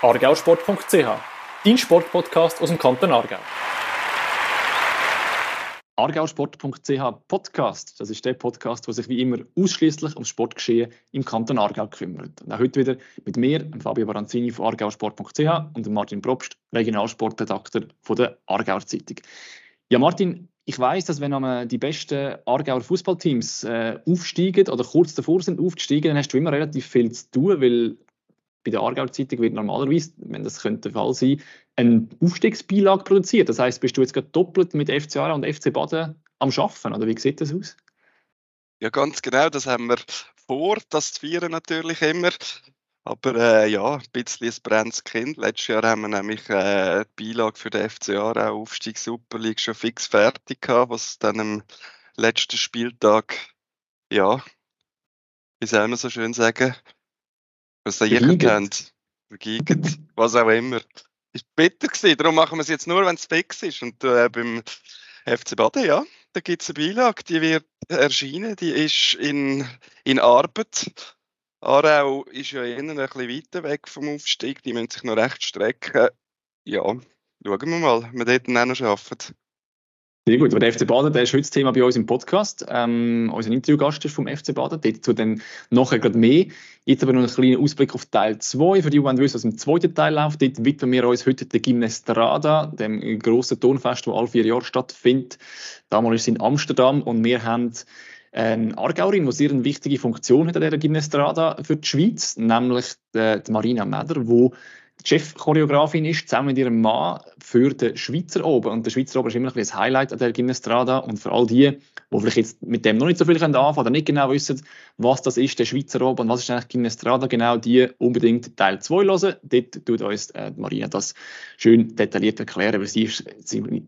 argausport.ch, dein Sportpodcast aus dem Kanton Aargau. Argausport.ch Podcast, das ist der Podcast, der sich wie immer ausschließlich ums Sportgeschehen im Kanton Aargau kümmert. Und auch heute wieder mit mir, Fabio Baranzini von argausport.ch und Martin Probst, Regionalsportredakteur von der Aargauer Zeitung. Ja, Martin, ich weiß, dass wenn die besten Aargauer Fußballteams äh, aufsteigen oder kurz davor sind aufzusteigen, dann hast du immer relativ viel zu tun, weil bei der Aargauer Zeitung wird normalerweise, wenn das könnte der Fall sein, ein Aufstiegsbeilage produziert. Das heißt, bist du jetzt gerade doppelt mit FC Aarau und FC Baden am Schaffen oder wie sieht das aus? Ja, ganz genau. Das haben wir vor, das zu feiern natürlich immer. Aber äh, ja, ein bisschen ein brennendes Kind. Letztes Jahr haben wir nämlich äh, die Beilage für den FC Aarau Aufstieg Super League schon fix fertig gehabt, was dann am letzten Spieltag, ja, wie soll man so schön sagen, was da kennt, vergeigt, was auch immer. Ist bitter gewesen, darum machen wir es jetzt nur, wenn es fix ist. Und äh, beim FC Baden, ja, da gibt es eine Beilage, die wird erscheinen, die ist in, in Arbeit Aarau ist ja eher ein bisschen weiter weg vom Aufstieg, die müssen sich noch recht strecken. Ja, schauen wir mal, wir dort auch noch schaffen. Sehr gut, aber der FC Baden, der ist heute das Thema bei uns im Podcast. Ähm, unser Interviewgast ist vom FC Baden, dazu dann nachher gerade mehr. Jetzt aber noch einen kleinen Ausblick auf Teil 2, für die, die wissen, was im zweiten Teil läuft. Dort widmen wir uns heute der Gymnestrada, dem grossen Turnfest, das alle vier Jahre stattfindet. Damals ist es in Amsterdam und wir haben eine Aargauerin, die sehr eine wichtige Funktion hat an dieser Gymnastrada für die Schweiz, nämlich die, die Marina Meder, die Chefchoreografin ist, zusammen mit ihrem Mann für den Schweizer Oben. Und der Schweizer Oben ist immer ein, ein Highlight an der Gymnastrada. Und für all die, die vielleicht jetzt mit dem noch nicht so viel anfangen können oder nicht genau wissen, was das ist, der Schweizer Oben und was ist eigentlich Gymnastrada, genau die unbedingt Teil 2 hören. Dort tut uns äh, Marina das schön detailliert erklären, weil sie ist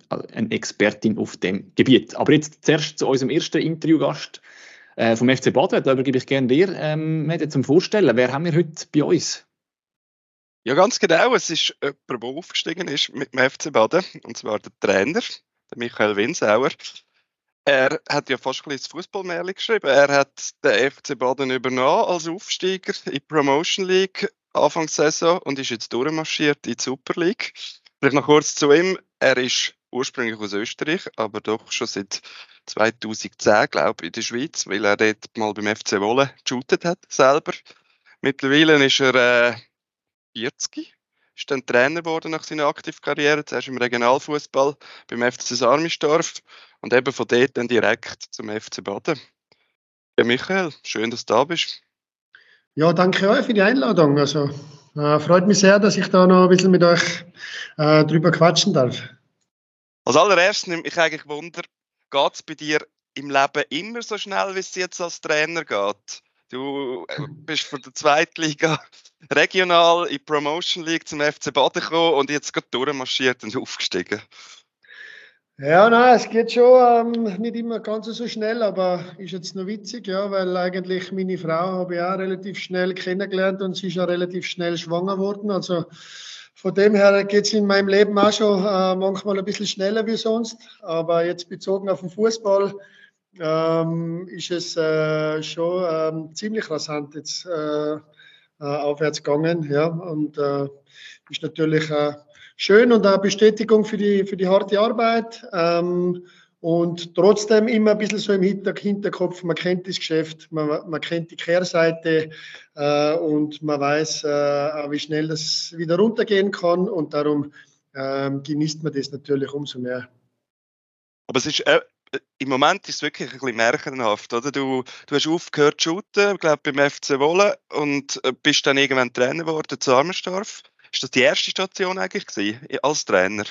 eine Expertin auf dem Gebiet. Aber jetzt zuerst zu unserem ersten Interviewgast äh, vom FC Baden. Da übergebe ich gerne dir, ähm, zum Vorstellen. Wer haben wir heute bei uns? Ja, ganz genau. Es ist jemand, der aufgestiegen ist mit dem FC Baden, und zwar der Trainer, der Michael Winsauer. Er hat ja fast ein bisschen Fußballmärchen geschrieben. Er hat den FC Baden übernommen als Aufsteiger in die Promotion League Anfangssaison und ist jetzt durchmarschiert in die Super League. Vielleicht noch kurz zu ihm. Er ist ursprünglich aus Österreich, aber doch schon seit 2010, glaube ich, in der Schweiz, weil er dort mal beim FC Wolle geshootet hat, selber. Mittlerweile ist er äh, 40. Ist dann Trainer geworden nach seiner Aktivkarriere, zuerst im Regionalfußball beim FC Sarmistorf und eben von dort dann direkt zum FC Baden. Ja, Michael, schön, dass du da bist. Ja, danke euch für die Einladung. Also, äh, freut mich sehr, dass ich da noch ein bisschen mit euch äh, drüber quatschen darf. Als allererstes nimmt mich eigentlich Wunder, geht es bei dir im Leben immer so schnell, wie es jetzt als Trainer geht? Du äh, bist von der Zweitliga regional in die Promotion League zum FC Baden gekommen und jetzt gerade durchmarschiert und aufgestiegen. Ja, nein, es geht schon ähm, nicht immer ganz so schnell, aber ist jetzt noch witzig, ja, weil eigentlich meine Frau habe ich auch relativ schnell kennengelernt und sie ist ja relativ schnell schwanger geworden. Also von dem her geht es in meinem Leben auch schon äh, manchmal ein bisschen schneller wie sonst. Aber jetzt bezogen auf den Fußball ähm, ist es äh, schon ähm, ziemlich rasant jetzt äh, äh, aufwärts gegangen. Ja, und äh, ist natürlich äh, schön und eine Bestätigung für die, für die harte Arbeit. Ähm, und trotzdem immer ein bisschen so im Hinterkopf, man kennt das Geschäft, man, man kennt die Kehrseite äh, und man weiß, äh, wie schnell das wieder runtergehen kann und darum äh, genießt man das natürlich umso mehr. Aber es ist im Moment ist es wirklich ein bisschen märchenhaft, oder? Du, du hast aufgehört zu shooten, ich glaube beim FC Wolle und äh, bist dann irgendwann Trainer geworden zu Armenstorf. Ist das die erste Station eigentlich gewesen, als Trainer?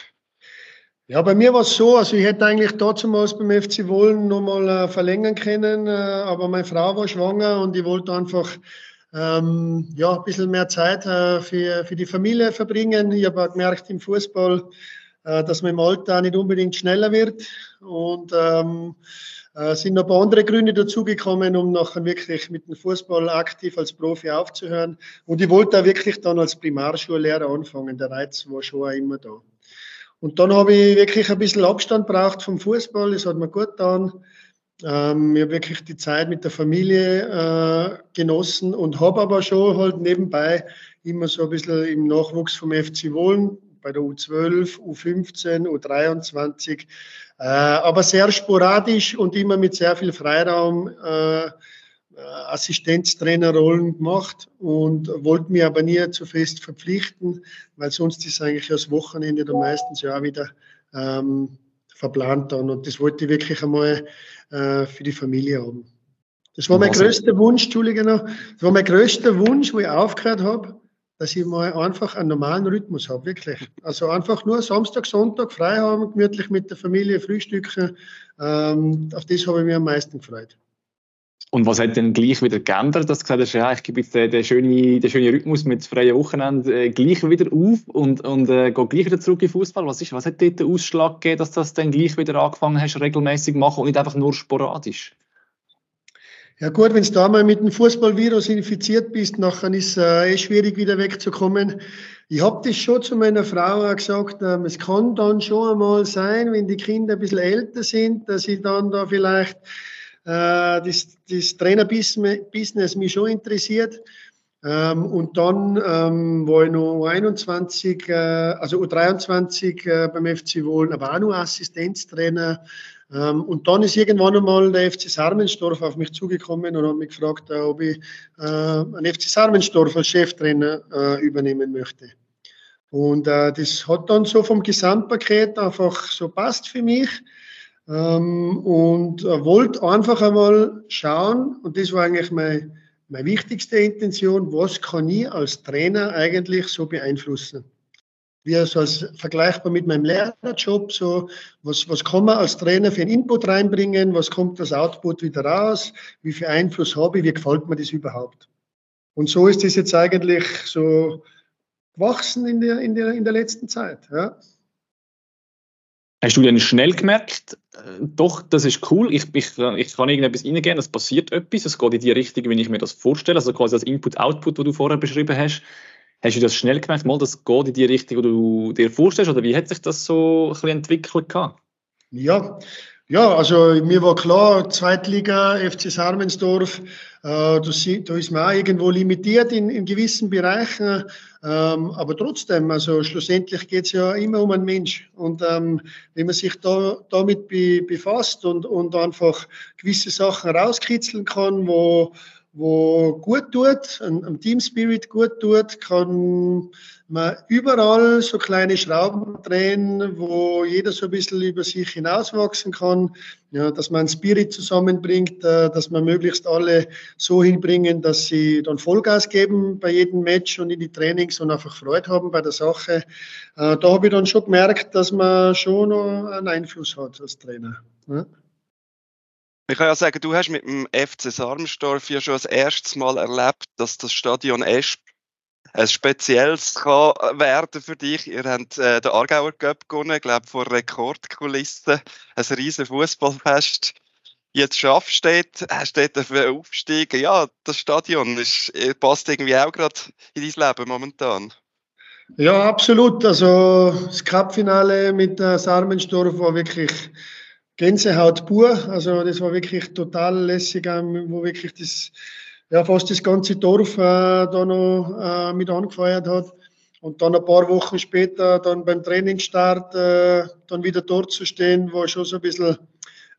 Ja, bei mir war es so, also ich hätte eigentlich damals beim FC Wollen nochmal äh, verlängern können, äh, aber meine Frau war schwanger und ich wollte einfach ähm, ja, ein bisschen mehr Zeit äh, für, für die Familie verbringen. Ich habe gemerkt, im Fußball äh, dass man im Alter nicht unbedingt schneller wird. Und ähm, äh, sind noch ein paar andere Gründe dazugekommen, um nachher wirklich mit dem Fußball aktiv als Profi aufzuhören. Und ich wollte auch wirklich dann als Primarschullehrer anfangen. Der Reiz war schon auch immer da. Und dann habe ich wirklich ein bisschen Abstand braucht vom Fußball. Das hat mir gut getan. Ähm, ich habe wirklich die Zeit mit der Familie äh, genossen und habe aber schon halt nebenbei immer so ein bisschen im Nachwuchs vom FC Wohlen bei der U12, U15, U23, äh, aber sehr sporadisch und immer mit sehr viel Freiraum äh, Assistenztrainerrollen gemacht und wollte mich aber nie zu fest verpflichten, weil sonst ist eigentlich das Wochenende dann meistens ja auch wieder ähm, verplant dann. Und das wollte ich wirklich einmal äh, für die Familie haben. Das war mein größter Wunsch, Entschuldige noch, das war mein größter Wunsch, wo ich aufgehört habe, dass ich mal einfach einen normalen Rhythmus habe, wirklich. Also einfach nur Samstag, Sonntag frei haben, gemütlich mit der Familie frühstücken. Ähm, auf das habe ich mich am meisten gefreut. Und was hat denn gleich wieder geändert, dass du gesagt hast, ja, ich gebe jetzt den, den, schönen, den schönen Rhythmus mit freien Wochenende äh, gleich wieder auf und, und äh, gehe gleich wieder zurück in Fußball? Was, was hat dort den Ausschlag gegeben, dass du das dann gleich wieder angefangen hast, regelmäßig machen und nicht einfach nur sporadisch? Ja gut, wenn du da mal mit dem Fußballvirus infiziert bist, nachher ist es äh, eh schwierig, wieder wegzukommen. Ich habe das schon zu meiner Frau gesagt, ähm, es kann dann schon einmal sein, wenn die Kinder ein bisschen älter sind, dass ich dann da vielleicht äh, das, das Trainerbusiness mich schon interessiert. Ähm, und dann ähm, war ich noch 21, äh, also U23 äh, beim FC Wohlen, aber auch noch Assistenztrainer. Ähm, und dann ist irgendwann einmal der FC Sarmensdorf auf mich zugekommen und hat mich gefragt, äh, ob ich äh, einen FC Sarmensdorf als Cheftrainer äh, übernehmen möchte. Und äh, das hat dann so vom Gesamtpaket einfach so passt für mich. Ähm, und äh, wollte einfach einmal schauen, und das war eigentlich meine, meine wichtigste Intention, was kann ich als Trainer eigentlich so beeinflussen? Wie so als vergleichbar mit meinem Lehrerjob, so was, was kann man als Trainer für einen Input reinbringen, was kommt das Output wieder raus, wie viel Einfluss habe ich, wie gefällt mir das überhaupt? Und so ist das jetzt eigentlich so gewachsen in der, in der, in der letzten Zeit. Ja. Hast du dann schnell gemerkt, äh, doch, das ist cool, ich, ich, ich kann irgendetwas reingehen, es passiert etwas, es geht in die Richtung, wie ich mir das vorstelle, also quasi das Input-Output, wo du vorher beschrieben hast. Hast du das schnell gemerkt, mal, das geht in die Richtung, die du dir vorstellst, oder wie hat sich das so ein bisschen entwickelt? Gehabt? Ja, ja, also mir war klar, Zweitliga, FC Sarmensdorf, äh, da, ist man auch irgendwo limitiert in, in gewissen Bereichen, ähm, aber trotzdem, also schlussendlich geht es ja immer um einen Mensch. Und ähm, wenn man sich da, damit be, befasst und, und einfach gewisse Sachen rauskitzeln kann, wo, wo gut tut, am Team Spirit gut tut, kann man überall so kleine Schrauben drehen, wo jeder so ein bisschen über sich hinauswachsen kann, ja, dass man Spirit zusammenbringt, äh, dass man möglichst alle so hinbringen, dass sie dann Vollgas geben bei jedem Match und in die Trainings und einfach Freude haben bei der Sache. Äh, da habe ich dann schon gemerkt, dass man schon einen Einfluss hat als Trainer. Ja. Ich kann ja sagen, du hast mit dem FC Sarmstorf ja schon das erste Mal erlebt, dass das Stadion Esp ein spezielles kann werden für dich. Ihr habt äh, den Aargauer Cup gewonnen, ich glaube vor Rekordkulissen, ein riesen Fußballfest. Jetzt schaffst du dort, hast dort aufsteigen. Ja, das Stadion ist, äh, passt irgendwie auch gerade in dein Leben momentan. Ja, absolut. Also das Cup-Finale mit äh, Sarmenstorf war wirklich Gänsehaut pur. Also das war wirklich total lässig, wo wirklich das ja, fast das ganze Dorf äh, da noch äh, mit angefeuert hat. Und dann ein paar Wochen später, dann beim Trainingsstart, äh, dann wieder dort zu stehen, war schon so ein bisschen,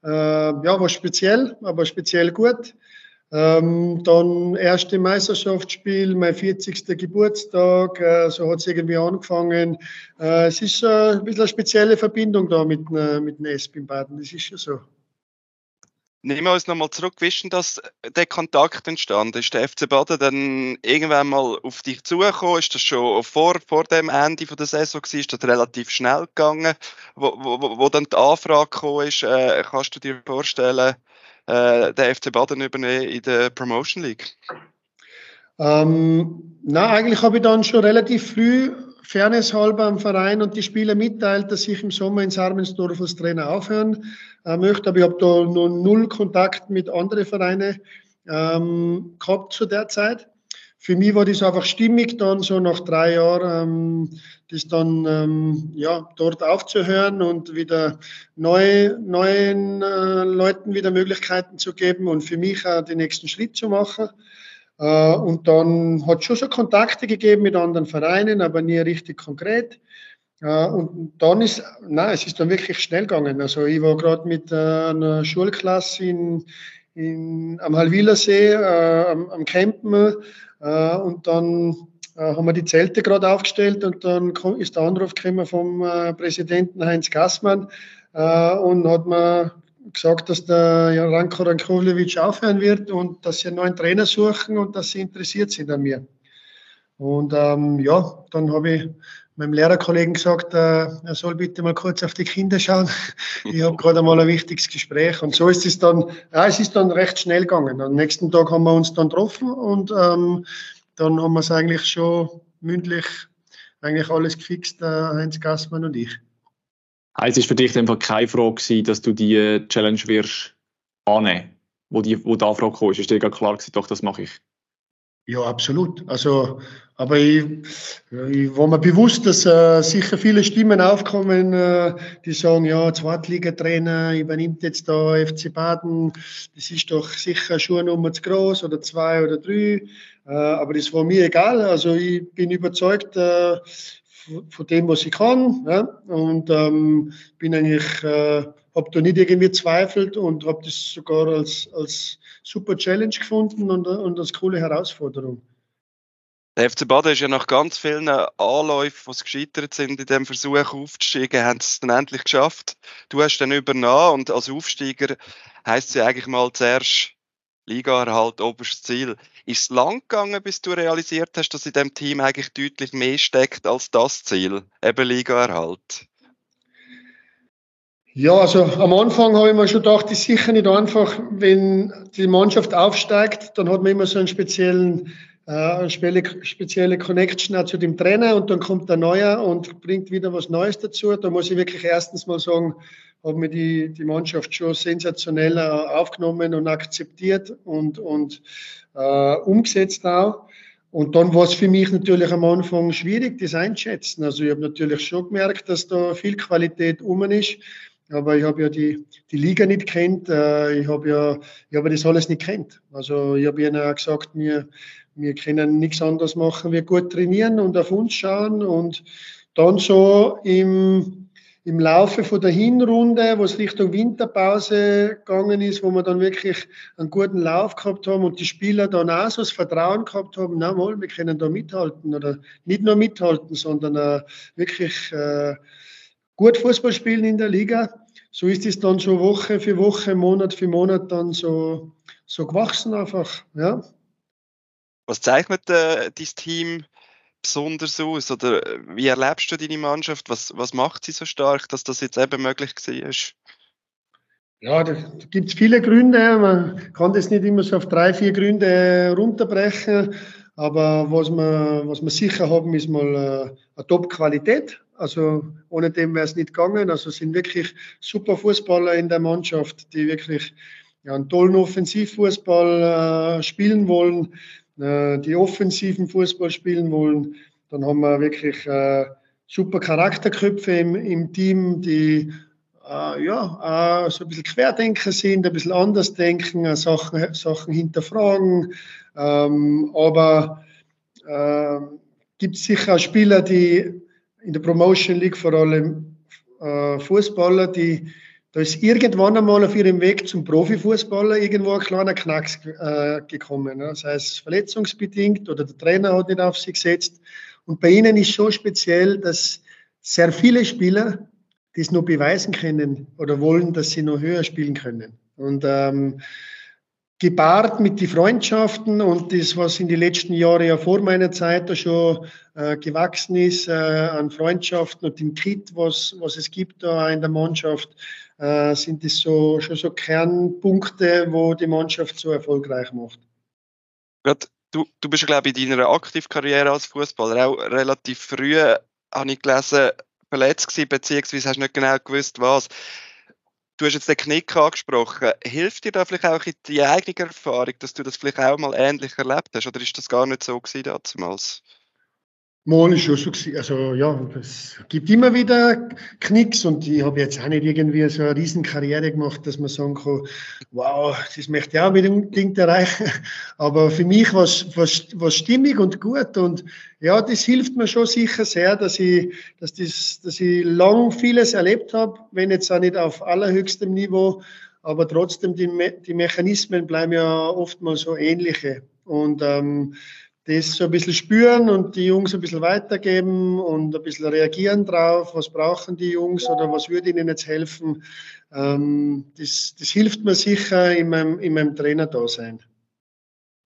äh, ja, war speziell, aber speziell gut. Ähm, dann erste Meisterschaftsspiel, mein 40. Geburtstag, äh, so hat es irgendwie angefangen. Äh, es ist äh, ein bisschen eine spezielle Verbindung da mit, äh, mit dem SP in Baden, das ist schon so. Nehmen wir uns nochmal zurück. Wie ist denn das, der Kontakt entstanden? Ist der FC Baden dann irgendwann mal auf dich zugekommen? Ist das schon vor, vor dem Ende der Saison gewesen? Ist das relativ schnell gegangen? Wo, wo, wo dann die Anfrage gekommen ist, äh, kannst du dir vorstellen, äh, den FC Baden übernehmen in der Promotion League? Ähm, na, eigentlich habe ich dann schon relativ früh Fairness halber am Verein und die Spieler mitteilt, dass ich im Sommer in Sarmensdorf als Trainer aufhören äh, möchte. Aber ich habe da noch null Kontakt mit anderen Vereinen ähm, gehabt zu der Zeit. Für mich war das einfach stimmig, dann so nach drei Jahren ähm, das dann ähm, ja, dort aufzuhören und wieder neu, neuen äh, Leuten wieder Möglichkeiten zu geben und für mich auch den nächsten Schritt zu machen. Äh, und dann hat es schon so Kontakte gegeben mit anderen Vereinen, aber nie richtig konkret. Äh, und dann ist, nein, es ist dann wirklich schnell gegangen. Also ich war gerade mit äh, einer Schulklasse in, in, am Halwilersee, äh, am, am Campen äh, und dann äh, haben wir die Zelte gerade aufgestellt und dann ist der Anruf gekommen vom äh, Präsidenten Heinz Gassmann und hat mir gesagt, dass der Ranko Rankovic aufhören wird und dass sie einen neuen Trainer suchen und dass sie interessiert sind an mir. Und ähm, ja, dann habe ich meinem Lehrerkollegen gesagt, äh, er soll bitte mal kurz auf die Kinder schauen. Ich habe gerade mal ein wichtiges Gespräch. Und so ist es dann, ja, es ist dann recht schnell gegangen. Am nächsten Tag haben wir uns dann getroffen und ähm, dann haben wir es eigentlich schon mündlich eigentlich alles gefixt, äh, Heinz Gassmann und ich. Also es ist für dich einfach keine Frage gewesen, dass du die äh, Challenge wirst annehmen, wo die, wo die Anfrage kam. Ist dir klar gewesen, doch, das mache ich? Ja, absolut. Also, aber ich, ich war mir bewusst, dass äh, sicher viele Stimmen aufkommen, äh, die sagen, ja, Zweitligatrainer übernimmt jetzt da FC Baden, das ist doch sicher schon eine Nummer zu groß oder zwei oder drei. Äh, aber das war mir egal. Also ich bin überzeugt äh, von dem, was ich kann. Ja? Und ähm, bin eigentlich, äh, habe da nicht irgendwie zweifelt und habe das sogar als, als super Challenge gefunden und, und als coole Herausforderung. Der FC Baden ist ja nach ganz vielen Anläufen, die gescheitert sind, in dem Versuch aufzusteigen, haben es dann endlich geschafft. Du hast dann übernommen und als Aufsteiger heisst es ja eigentlich mal zuerst Liga-Erhalt, oberstes Ziel. Ist es lang gegangen, bis du realisiert hast, dass in dem Team eigentlich deutlich mehr steckt als das Ziel, eben Liga-Erhalt? Ja, also am Anfang habe ich mir schon gedacht, ist sicher nicht einfach, wenn die Mannschaft aufsteigt, dann hat man immer so einen speziellen, äh, eine spezielle Connection auch zu dem Trainer und dann kommt der Neue und bringt wieder was Neues dazu. Da muss ich wirklich erstens mal sagen, hat mir die, die Mannschaft schon sensationell äh, aufgenommen und akzeptiert und, und äh, umgesetzt auch. Und dann war es für mich natürlich am Anfang schwierig, das einschätzen. Also ich habe natürlich schon gemerkt, dass da viel Qualität um ist. Aber ich habe ja die, die Liga nicht kennt. Äh, ich habe ja, ich habe das alles nicht kennt. Also ich habe ihnen auch gesagt, wir, wir können nichts anderes machen, wir gut trainieren und auf uns schauen. Und dann so im, im Laufe von der Hinrunde, wo es Richtung Winterpause gegangen ist, wo wir dann wirklich einen guten Lauf gehabt haben und die Spieler dann auch so das Vertrauen gehabt haben, na mal, wir können da mithalten oder nicht nur mithalten, sondern äh, wirklich äh, gut Fußball spielen in der Liga. So ist es dann so Woche für Woche, Monat für Monat dann so, so gewachsen einfach. Ja. Was zeichnet äh, dein Team besonders aus? Oder wie erlebst du deine Mannschaft? Was, was macht sie so stark, dass das jetzt eben möglich war? Ja, da, da gibt es viele Gründe. Man kann das nicht immer so auf drei, vier Gründe runterbrechen. Aber was wir, was wir sicher haben, ist mal äh, eine Top-Qualität. Also ohne dem wäre es nicht gegangen. Also sind wirklich super Fußballer in der Mannschaft, die wirklich ja, einen tollen Offensivfußball äh, spielen wollen, äh, die offensiven Fußball spielen wollen. Dann haben wir wirklich äh, super Charakterköpfe im, im Team, die äh, ja, so ein bisschen Querdenker sind, ein bisschen anders denken, äh, Sachen, Sachen hinterfragen. Ähm, aber äh, gibt sicher Spieler, die in der Promotion League vor allem äh, Fußballer, die da ist irgendwann einmal auf ihrem Weg zum Profifußballer irgendwo ein kleiner Knacks äh, gekommen. Ne? Das heißt, verletzungsbedingt oder der Trainer hat nicht auf sie gesetzt. Und bei ihnen ist so speziell, dass sehr viele Spieler das noch beweisen können oder wollen, dass sie noch höher spielen können. Und ähm, gepaart mit den Freundschaften und das, was in den letzten Jahren ja vor meiner Zeit da schon äh, gewachsen ist, äh, an Freundschaften und dem Kit, was, was es gibt da in der Mannschaft, äh, sind das so, schon so Kernpunkte, wo die Mannschaft so erfolgreich macht. Du, du bist, glaube ich, in deiner Aktivkarriere als Fußballer auch relativ früh, habe ich gelesen, verletzt gewesen, beziehungsweise hast du nicht genau gewusst, was Du hast jetzt den Knick angesprochen. Hilft dir da vielleicht auch die eigene Erfahrung, dass du das vielleicht auch mal ähnlich erlebt hast? Oder ist das gar nicht so gewesen damals? Mal ist schon so gewesen. Also ja, es gibt immer wieder Knicks und ich habe jetzt auch nicht irgendwie so eine riesen Karriere gemacht, dass man sagen kann, wow, das möchte ich auch unbedingt erreichen. Aber für mich war es stimmig und gut und ja, das hilft mir schon sicher sehr, dass ich, dass das, dass ich lang vieles erlebt habe, wenn jetzt auch nicht auf allerhöchstem Niveau, aber trotzdem die, Me die Mechanismen bleiben ja oftmals so ähnliche. Und ähm, das so ein bisschen spüren und die Jungs ein bisschen weitergeben und ein bisschen reagieren drauf, was brauchen die Jungs oder was würde ihnen jetzt helfen. Ähm, das, das hilft mir sicher in meinem, in meinem Trainer-Dasein.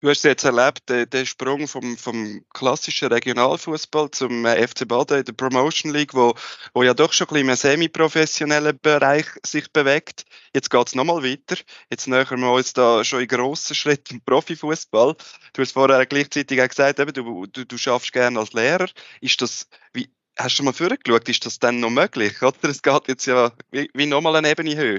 Du hast jetzt erlebt, den, den Sprung vom, vom klassischen Regionalfußball zum äh, FC Baden in der Promotion League, wo, wo ja doch schon ein bisschen im semi-professionellen Bereich sich bewegt. Jetzt geht es nochmal weiter. Jetzt nähern wir uns da schon in grossen Schritten im Profifußball. Du hast vorher gleichzeitig auch gesagt, eben, du, du, du schaffst gerne als Lehrer. Ist das, wie, hast du mal vorgeschaut, ist das dann noch möglich? Oder es geht jetzt ja wie, wie nochmal eine Ebene höher.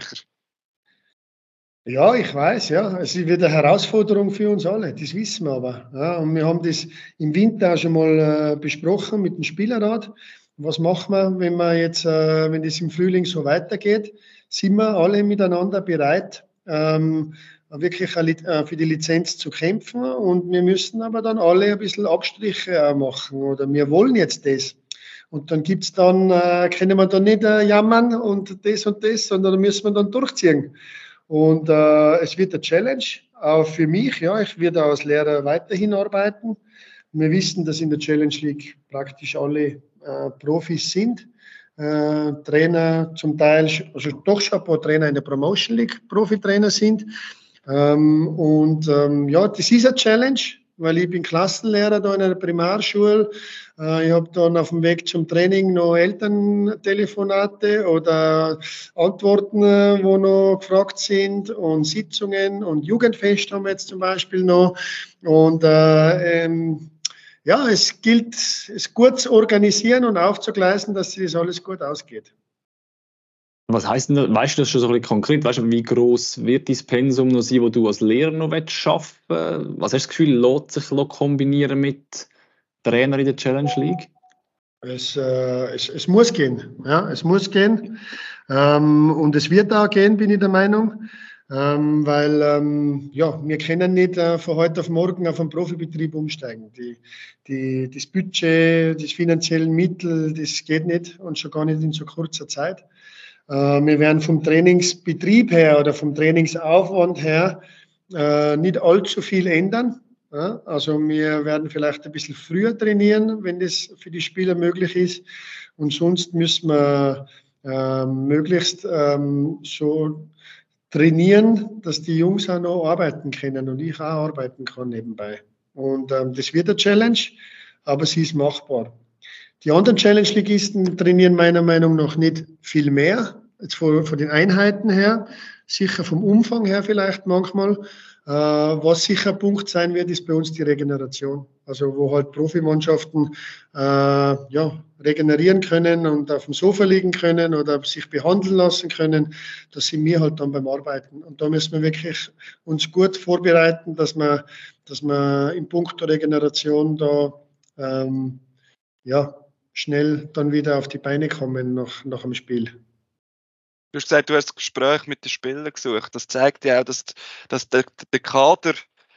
Ja, ich weiß, ja. Es wird eine Herausforderung für uns alle, das wissen wir aber. Ja, und wir haben das im Winter auch schon mal äh, besprochen mit dem Spielerrat. Was machen wir, wenn wir jetzt, äh, wenn das im Frühling so weitergeht? Sind wir alle miteinander bereit, ähm, wirklich äh, für die Lizenz zu kämpfen? Und wir müssen aber dann alle ein bisschen Abstriche machen oder wir wollen jetzt das. Und dann gibt's dann, äh, können wir dann nicht äh, jammern und das und das, sondern müssen wir dann durchziehen. Und äh, es wird eine Challenge, auch für mich. Ja, ich werde als Lehrer weiterhin arbeiten. Wir wissen, dass in der Challenge League praktisch alle äh, Profis sind. Äh, Trainer zum Teil, also doch schon ein paar Trainer in der Promotion League Profitrainer sind. Ähm, und ähm, ja, das ist eine Challenge weil ich bin Klassenlehrer da in einer Primarschule. Äh, ich habe dann auf dem Weg zum Training noch Elterntelefonate oder Antworten, äh, wo noch gefragt sind und Sitzungen und Jugendfest haben wir jetzt zum Beispiel noch. Und äh, ähm, ja, es gilt, es gut zu organisieren und aufzugleisen, dass das alles gut ausgeht. Was heißt denn, weißt du das schon so ein bisschen konkret? Weißt du, wie groß wird dein Pensum noch sein, wo du als Lehrer noch schaffen willst? Was hast du das Gefühl, lässt sich kombinieren mit Trainer in der Challenge League? Es, äh, es, es muss gehen. Ja, es muss gehen. Ähm, und es wird auch gehen, bin ich der Meinung. Ähm, weil ähm, ja, wir können nicht äh, von heute auf morgen auf einen Profibetrieb umsteigen. Die, die, das Budget, das finanziellen Mittel, das geht nicht und schon gar nicht in so kurzer Zeit. Äh, wir werden vom Trainingsbetrieb her oder vom Trainingsaufwand her äh, nicht allzu viel ändern. Also wir werden vielleicht ein bisschen früher trainieren, wenn das für die Spieler möglich ist. Und sonst müssen wir äh, möglichst ähm, so trainieren, dass die Jungs auch noch arbeiten können und ich auch arbeiten kann nebenbei. Und ähm, das wird eine Challenge, aber sie ist machbar. Die anderen Challenge-Ligisten trainieren meiner Meinung nach nicht viel mehr, jetzt von, von den Einheiten her, sicher vom Umfang her vielleicht manchmal. Äh, was sicher ein Punkt sein wird, ist bei uns die Regeneration. Also wo halt Profimannschaften äh, ja, regenerieren können und auf dem Sofa liegen können oder sich behandeln lassen können. Das sind wir halt dann beim Arbeiten. Und da müssen wir wirklich uns gut vorbereiten, dass wir, dass wir Punkt der Regeneration da ähm, ja, schnell dann wieder auf die Beine kommen nach, nach dem Spiel. Du hast gesagt, du hast das Gespräch mit den Spielern gesucht. Das zeigt ja auch, dass, dass der, der Kader,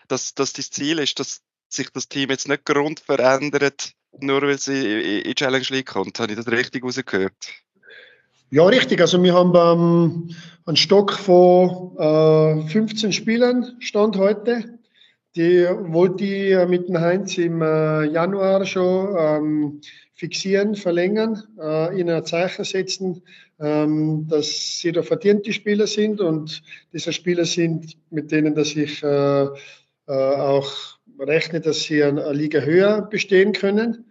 dass, dass das Ziel ist, dass sich das Team jetzt nicht grund verändert, nur weil sie in die Challenge League kommt. Habe ich das richtig rausgehört? Ja, richtig. Also wir haben ähm, einen Stock von äh, 15 Spielern Stand heute. Die wollte ich äh, mit dem Heinz im äh, Januar schon ähm, fixieren, verlängern, äh, ihnen ein Zeichen setzen, ähm, dass sie da verdiente Spieler sind und diese Spieler sind, mit denen dass ich äh, äh, auch rechne, dass sie eine, eine Liga höher bestehen können.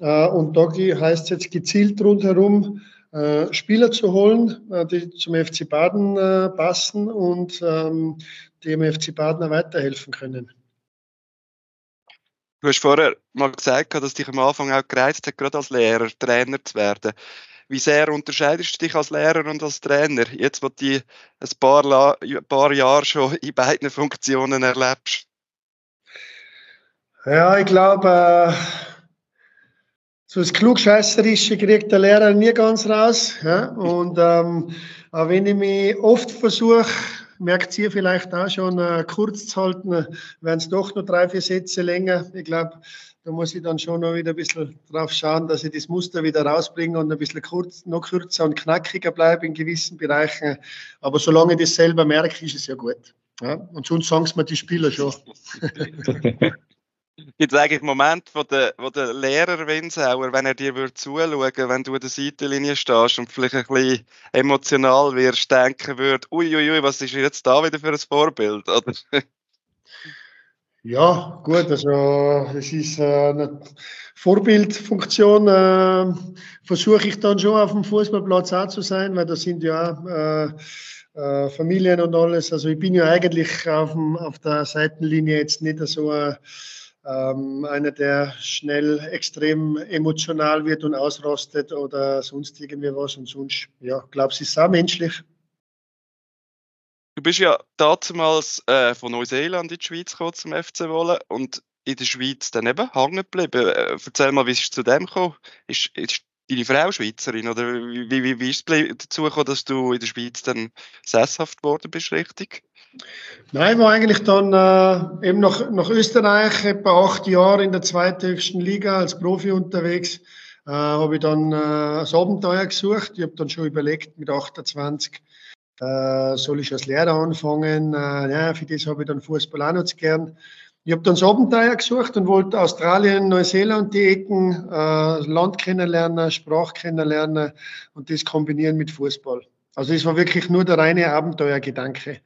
Äh, und da heißt es jetzt gezielt rundherum, äh, Spieler zu holen, äh, die zum FC Baden passen und ähm, dem FC Baden weiterhelfen können. Du hast vorher mal gesagt, dass dich am Anfang auch gereizt hat, gerade als Lehrer Trainer zu werden. wie sehr unterscheidest du dich als Lehrer und als Trainer, jetzt wo du ein paar, ein paar Jahre schon in beiden Funktionen erlebst? Ja, ich glaube, äh, so das Klugscheißerische kriegt der Lehrer nie ganz raus. Ja? Und ähm, auch wenn ich mich oft versuche, merkt ihr vielleicht auch schon, äh, kurz zu halten, werden es doch noch drei, vier Sätze länger. Ich glaube, da muss ich dann schon noch wieder ein bisschen drauf schauen, dass ich das Muster wieder rausbringe und ein bisschen kurz, noch kürzer und knackiger bleibe in gewissen Bereichen. Aber solange ich das selber merke, ist es ja gut. Ja? Und sonst sagen es mir die Spieler schon. Gibt es eigentlich Momente, wo der, wo der Lehrer Winsauer, wenn er dir zuschauen würde, wenn du an der Seitenlinie stehst und vielleicht ein bisschen emotional wirst, denken würde, uiuiui, was ist jetzt da wieder für ein Vorbild? Oder? Ja, gut, also es ist äh, eine Vorbildfunktion, äh, versuche ich dann schon auf dem Fußballplatz auch zu sein, weil da sind ja äh, äh, Familien und alles. Also ich bin ja eigentlich auf, dem, auf der Seitenlinie jetzt nicht so ein ähm, einer, der schnell extrem emotional wird und ausrostet oder sonst irgendwie was. Und sonst, ja, glaubst du, ist es auch menschlich. Du bist ja damals äh, von Neuseeland in die Schweiz gekommen zum FC Wolle und in der Schweiz dann eben hängen geblieben. Äh, erzähl mal, wie ist es zu dem gekommen? Ist, ist deine Frau Schweizerin oder wie, wie, wie ist es dazu gekommen, dass du in der Schweiz dann sesshaft geworden bist, richtig? Nein, war eigentlich dann äh, eben nach, nach Österreich, etwa acht Jahre in der zweithöchsten Liga als Profi unterwegs. Äh, habe ich dann äh, das Abenteuer gesucht. Ich habe dann schon überlegt, mit 28 äh, soll ich als Lehrer anfangen. Äh, ja, für das habe ich dann Fußball auch noch zu gern. Ich habe dann das Abenteuer gesucht und wollte Australien, Neuseeland die Ecken, äh, Land kennenlernen, Sprache kennenlernen und das kombinieren mit Fußball. Also es war wirklich nur der reine Abenteuergedanke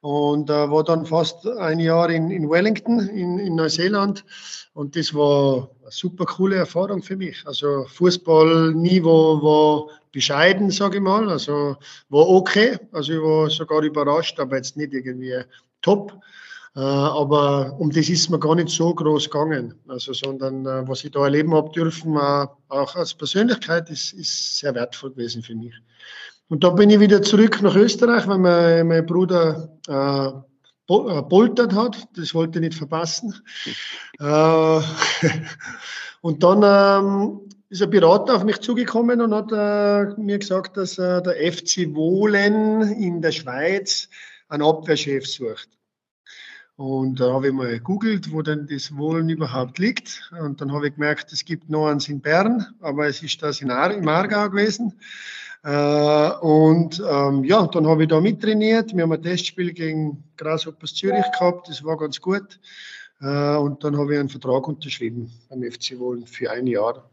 und äh, war dann fast ein Jahr in, in Wellington in, in Neuseeland und das war eine super coole Erfahrung für mich. Also Fußballniveau war bescheiden, sage ich mal, also war okay, also ich war sogar überrascht, aber jetzt nicht irgendwie top. Äh, aber um das ist mir gar nicht so groß gegangen. Also, sondern äh, was ich da erleben habe dürfen, äh, auch als Persönlichkeit, ist, ist sehr wertvoll gewesen für mich. Und da bin ich wieder zurück nach Österreich, weil mein, mein Bruder äh, poltert hat. Das wollte ich nicht verpassen. äh, und dann ähm, ist ein Berater auf mich zugekommen und hat äh, mir gesagt, dass äh, der FC Wohlen in der Schweiz einen Abwehrchef sucht. Und da habe ich mal gegoogelt, wo denn das Wohlen überhaupt liegt. Und dann habe ich gemerkt, es gibt noch eins in Bern, aber es ist das in Aargau gewesen. Äh, und ähm, ja, dann habe ich da mittrainiert. Wir haben ein Testspiel gegen Grasshoppers Zürich gehabt, das war ganz gut. Äh, und dann habe ich einen Vertrag unterschrieben beim FC Wohlen für ein Jahr.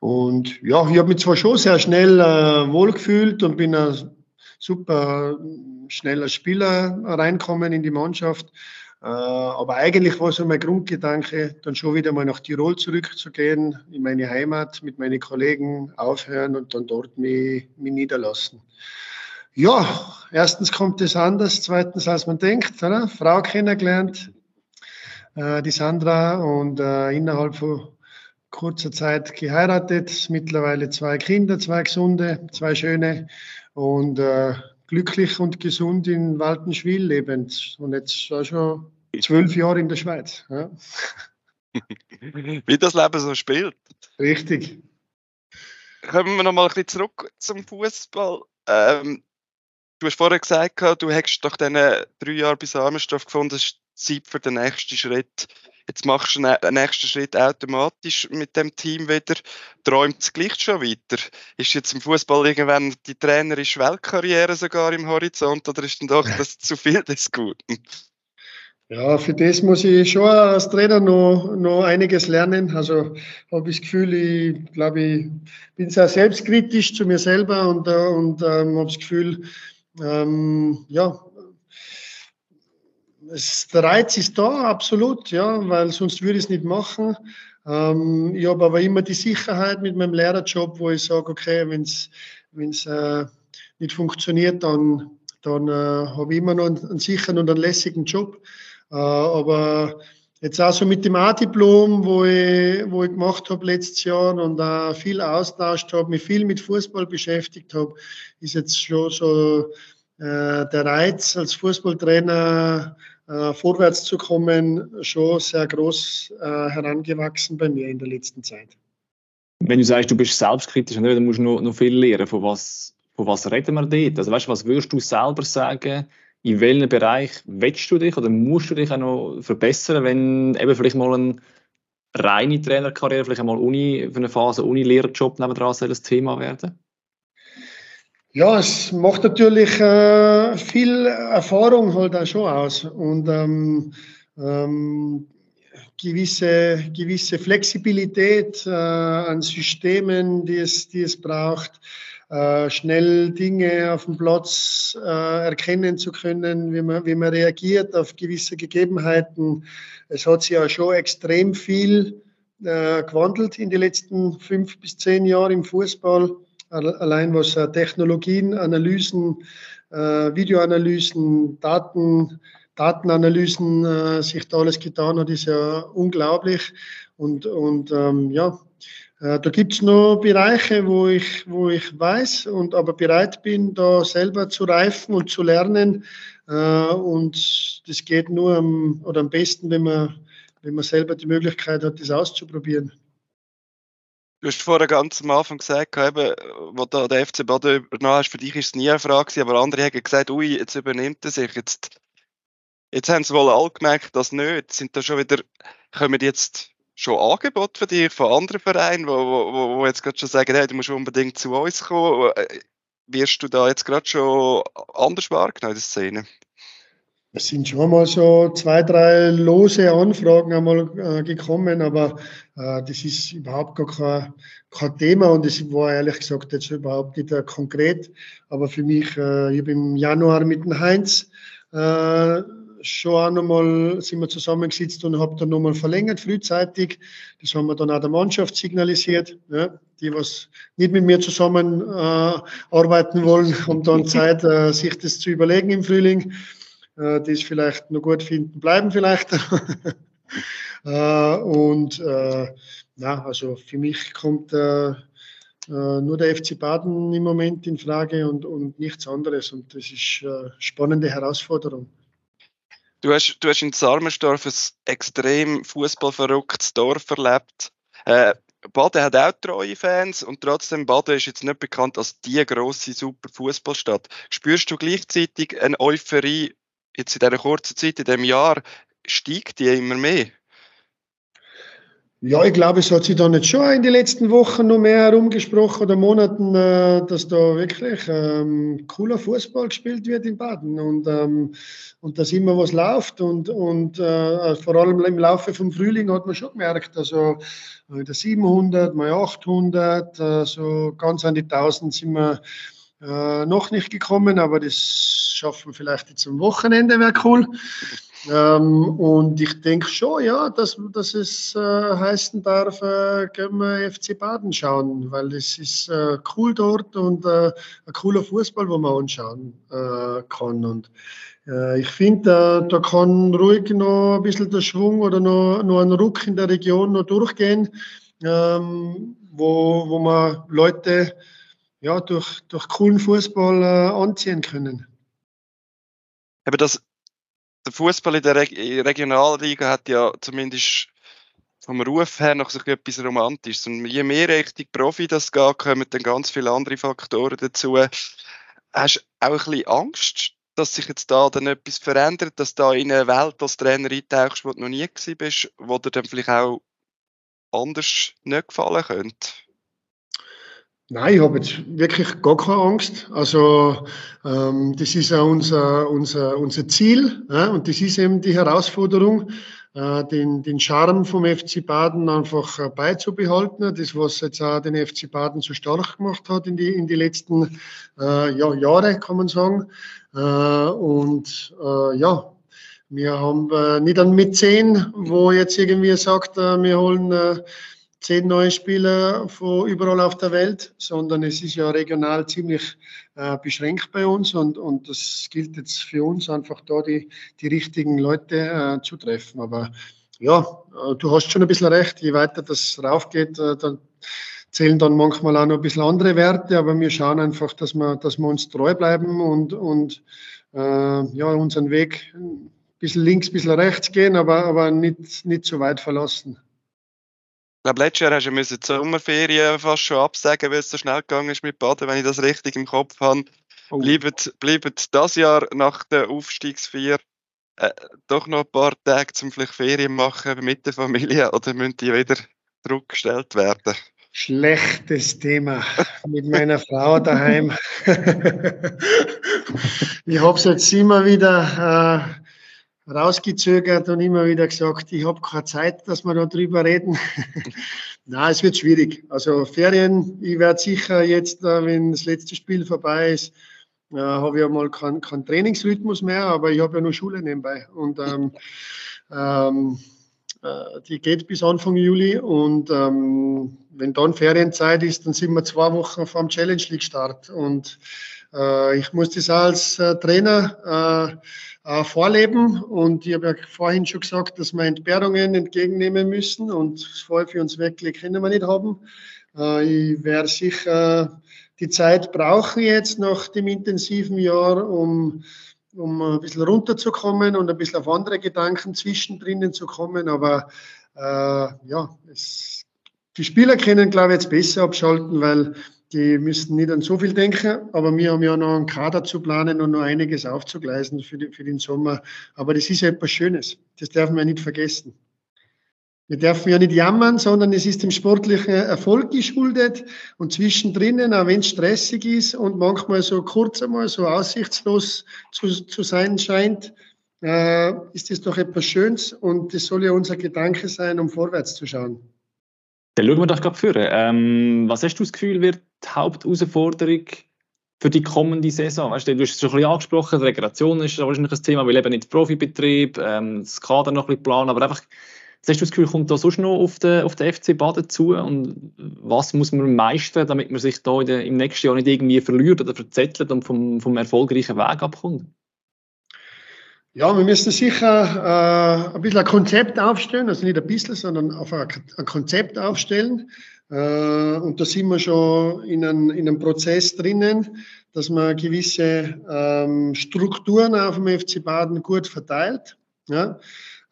Und ja, ich habe mich zwar schon sehr schnell äh, wohlgefühlt und bin ein super schneller Spieler reinkommen in die Mannschaft. Äh, aber eigentlich war so mein Grundgedanke, dann schon wieder mal nach Tirol zurückzugehen, in meine Heimat, mit meinen Kollegen aufhören und dann dort mich, mich niederlassen. Ja, erstens kommt es anders, zweitens als man denkt. Oder? Frau kennengelernt, äh, die Sandra, und äh, innerhalb von kurzer Zeit geheiratet, mittlerweile zwei Kinder, zwei gesunde, zwei schöne und äh, glücklich und gesund in Waltenschwil lebend und jetzt schon zwölf Jahre in der Schweiz. Ja. Wie das Leben so spielt. Richtig. Kommen wir noch mal ein bisschen zurück zum Fußball. Ähm, du hast vorher gesagt, du hättest doch diese drei Jahre bis Armenstoff gefunden, es ist Zeit für den nächsten Schritt. Jetzt machst du einen nächsten Schritt automatisch mit dem Team wieder. Träumt es gleich schon weiter? Ist jetzt im Fußball irgendwann die trainerische Weltkarriere sogar im Horizont oder ist denn doch das zu viel des Guten? Ja, für das muss ich schon als Trainer noch, noch einiges lernen. Also habe ich das Gefühl, ich glaube, ich bin sehr selbstkritisch zu mir selber und, äh, und ähm, habe das Gefühl, ähm, ja, der Reiz ist da, absolut, ja, weil sonst würde ich es nicht machen. Ähm, ich habe aber immer die Sicherheit mit meinem Lehrerjob, wo ich sage, okay, wenn es äh, nicht funktioniert, dann, dann äh, habe ich immer noch einen, einen, sicheren und einen lässigen Job. Äh, aber jetzt auch so mit dem A-Diplom, wo ich, wo ich gemacht habe letztes Jahr und auch viel austauscht habe, mich viel mit Fußball beschäftigt habe, ist jetzt schon so äh, der Reiz als Fußballtrainer äh, vorwärts zu kommen, schon sehr groß äh, herangewachsen bei mir in der letzten Zeit. Wenn du sagst, du bist selbstkritisch, dann musst du noch, noch viel lernen. Von was, von was reden wir dort? Also weißt, was würdest du selber sagen? In welchem Bereich willst du dich oder musst du dich auch noch verbessern, wenn eben vielleicht mal eine reine Trainerkarriere, vielleicht einmal Uni, für eine Phase Uni-Lehrerjob nebenan soll das Thema werden? Ja, es macht natürlich äh, viel Erfahrung halt auch schon aus und ähm, ähm, gewisse, gewisse Flexibilität äh, an Systemen, die es, die es braucht, äh, schnell Dinge auf dem Platz äh, erkennen zu können, wie man, wie man reagiert auf gewisse Gegebenheiten. Es hat sich ja schon extrem viel äh, gewandelt in den letzten fünf bis zehn Jahren im Fußball. Allein was äh, Technologien, Analysen, äh, Videoanalysen, Daten, Datenanalysen äh, sich da alles getan hat, ist ja unglaublich. Und, und ähm, ja, da gibt es noch Bereiche, wo ich, wo ich weiß und aber bereit bin, da selber zu reifen und zu lernen. Und das geht nur am, oder am besten, wenn man, wenn man selber die Möglichkeit hat, das auszuprobieren. Du hast vorher ganz am Anfang gesagt, eben, wo da der FC Baden übernommen hast, für dich ist es nie eine Frage, aber andere haben gesagt, ui, jetzt übernimmt er sich. Jetzt Jetzt haben sie wohl alle gemerkt, dass nicht. Sind da schon wieder, kommen jetzt schon Angebote für dich von anderen Vereinen, wo, wo, wo jetzt gerade schon sagen, hey, du musst unbedingt zu uns kommen. Äh, wirst du da jetzt gerade schon anders wahrgenommen in der Szene? Es sind schon mal so zwei, drei lose Anfragen einmal äh, gekommen, aber äh, das ist überhaupt gar kein, kein, Thema und es war ehrlich gesagt jetzt überhaupt nicht äh, konkret. Aber für mich, äh, ich habe im Januar mit dem Heinz äh, schon auch nochmal sind wir zusammengesetzt und habe dann nochmal verlängert frühzeitig. Das haben wir dann auch der Mannschaft signalisiert. Ja, die, was nicht mit mir zusammen äh, arbeiten wollen, haben dann Zeit, äh, sich das zu überlegen im Frühling. Äh, die es vielleicht noch gut finden, bleiben vielleicht. äh, und äh, ja, also für mich kommt äh, äh, nur der FC Baden im Moment in Frage und, und nichts anderes. Und das ist eine spannende Herausforderung. Du hast, du hast in Sarmensdorf ein extrem fußballverrücktes Dorf erlebt. Äh, Baden hat auch treue Fans und trotzdem Baden ist jetzt nicht bekannt als die große super Fußballstadt. Spürst du gleichzeitig eine Euphorie jetzt in dieser kurzen Zeit, in diesem Jahr, steigt die immer mehr? Ja, ich glaube, es hat sich dann jetzt schon in den letzten Wochen noch mehr herumgesprochen oder Monaten, äh, dass da wirklich ähm, cooler Fußball gespielt wird in Baden und, ähm, und dass immer was läuft und, und äh, vor allem im Laufe vom Frühling hat man schon gemerkt, also äh, der 700, mal 800, äh, so ganz an die 1000 sind wir äh, noch nicht gekommen, aber das schaffen vielleicht jetzt am Wochenende, wäre cool. Ähm, und ich denke schon, ja, dass, dass es äh, heißen darf, äh, können wir FC Baden schauen, weil es ist äh, cool dort und äh, ein cooler Fußball, wo man anschauen äh, kann. Und äh, ich finde, da kann ruhig noch ein bisschen der Schwung oder noch, noch ein Ruck in der Region noch durchgehen, ähm, wo, wo man Leute ja, durch, durch coolen Fußball anziehen können. Aber das der Fußball in der Reg Regionalliga hat ja zumindest vom Ruf her noch so etwas Romantisches. Und je mehr Richtung Profi das geht, kommen dann ganz viele andere Faktoren dazu. Hast du auch ein bisschen Angst, dass sich jetzt da dann etwas verändert, dass da in eine Welt als Trainer eintauchst, wo du noch nie bist, wo dir dann vielleicht auch anders nicht gefallen könnte? Nein, ich habe jetzt wirklich gar keine Angst. Also ähm, das ist ja unser, unser, unser Ziel ja, und das ist eben die Herausforderung, äh, den, den Charme vom FC Baden einfach äh, beizubehalten. Das, was jetzt auch den FC Baden so stark gemacht hat in die, in die letzten äh, ja, Jahre, kann man sagen. Äh, und äh, ja, wir haben äh, nicht einen Mäzen, wo jetzt irgendwie sagt, äh, wir holen zehn neue Spieler von überall auf der Welt, sondern es ist ja regional ziemlich äh, beschränkt bei uns und, und das gilt jetzt für uns einfach da die, die richtigen Leute äh, zu treffen. Aber ja, du hast schon ein bisschen recht. Je weiter das raufgeht, dann zählen dann manchmal auch noch ein bisschen andere Werte, aber wir schauen einfach, dass wir, dass wir uns treu bleiben und, und äh, ja, unseren Weg ein bisschen links, ein bisschen rechts gehen, aber, aber nicht, nicht zu weit verlassen. Ich glaube, letztes Jahr hast du die Sommerferien fast schon absagen, weil es so schnell gegangen ist mit Baden, wenn ich das richtig im Kopf habe. Oh. Bleiben, bleiben das Jahr nach der Aufstiegsfeier äh, doch noch ein paar Tage zum vielleicht Ferien machen mit der Familie oder müssen die wieder zurückgestellt werden? Schlechtes Thema mit meiner Frau daheim. ich habe es jetzt immer wieder äh, rausgezögert und immer wieder gesagt, ich habe keine Zeit, dass wir darüber reden. Na, es wird schwierig. Also Ferien, ich werde sicher jetzt, äh, wenn das letzte Spiel vorbei ist, äh, habe ich ja mal keinen kein Trainingsrhythmus mehr, aber ich habe ja nur Schule nebenbei. Und ähm, ähm, äh, die geht bis Anfang Juli und ähm, wenn dann Ferienzeit ist, dann sind wir zwei Wochen vor dem Challenge League Start und äh, ich muss das als äh, Trainer äh, vorleben und ich habe ja vorhin schon gesagt, dass wir Entbehrungen entgegennehmen müssen und voll für uns wirklich können wir nicht haben. Äh, ich werde sicher die Zeit brauchen jetzt nach dem intensiven Jahr, um um ein bisschen runterzukommen und ein bisschen auf andere Gedanken zwischendrin zu kommen. Aber äh, ja, es, die Spieler können, glaube ich, jetzt besser abschalten, weil die müssen nicht an so viel denken. Aber wir haben ja noch einen Kader zu planen und noch einiges aufzugleisen für, die, für den Sommer. Aber das ist ja etwas Schönes. Das dürfen wir nicht vergessen. Wir dürfen ja nicht jammern, sondern es ist dem sportlichen Erfolg geschuldet und zwischendrin, auch wenn es stressig ist und manchmal so kurz einmal so aussichtslos zu, zu sein scheint, äh, ist es doch etwas Schönes und das soll ja unser Gedanke sein, um vorwärts zu schauen. Dann schauen wir doch gerade vor. Ähm, was hast du das Gefühl, wird die Hauptausforderung für die kommende Saison? Weißt du, du hast es schon ein bisschen angesprochen, die Regulation ist wahrscheinlich ein Thema, weil eben nicht Profibetrieb, ähm, das Kader noch ein bisschen planen, aber einfach Hast du das Gefühl, kommt da sonst noch auf den, auf den FC Baden zu? Und was muss man meistern, damit man sich da im nächsten Jahr nicht irgendwie verliert oder verzettelt und vom, vom erfolgreichen Weg abkommt? Ja, wir müssen sicher äh, ein bisschen ein Konzept aufstellen, also nicht ein bisschen, sondern auf ein, ein Konzept aufstellen. Äh, und da sind wir schon in, ein, in einem Prozess drinnen, dass man gewisse ähm, Strukturen auf dem FC Baden gut verteilt. Ja?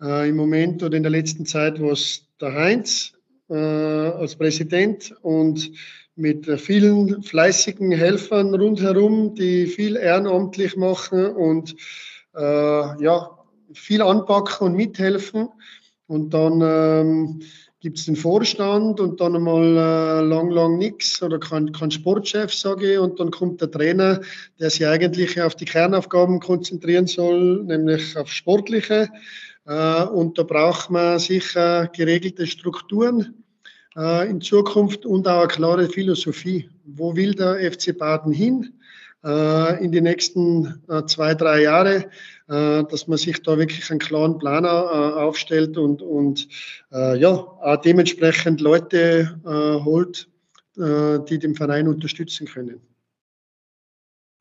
Äh, Im Moment oder in der letzten Zeit war es der Heinz äh, als Präsident und mit vielen fleißigen Helfern rundherum, die viel ehrenamtlich machen und äh, ja, viel anpacken und mithelfen. Und dann ähm, gibt es den Vorstand und dann einmal äh, lang, lang nichts oder kein, kein Sportchef, sage ich. Und dann kommt der Trainer, der sich eigentlich auf die Kernaufgaben konzentrieren soll, nämlich auf Sportliche. Äh, und da braucht man sicher geregelte Strukturen äh, in Zukunft und auch eine klare Philosophie. Wo will der FC Baden hin? Äh, in die nächsten zwei, drei Jahre, dass man sich da wirklich einen klaren Plan aufstellt und, und ja, auch dementsprechend Leute holt, die den Verein unterstützen können.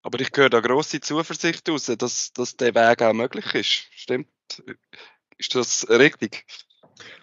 Aber ich höre da große Zuversicht aus, dass, dass der Weg auch möglich ist. Stimmt? Ist das richtig?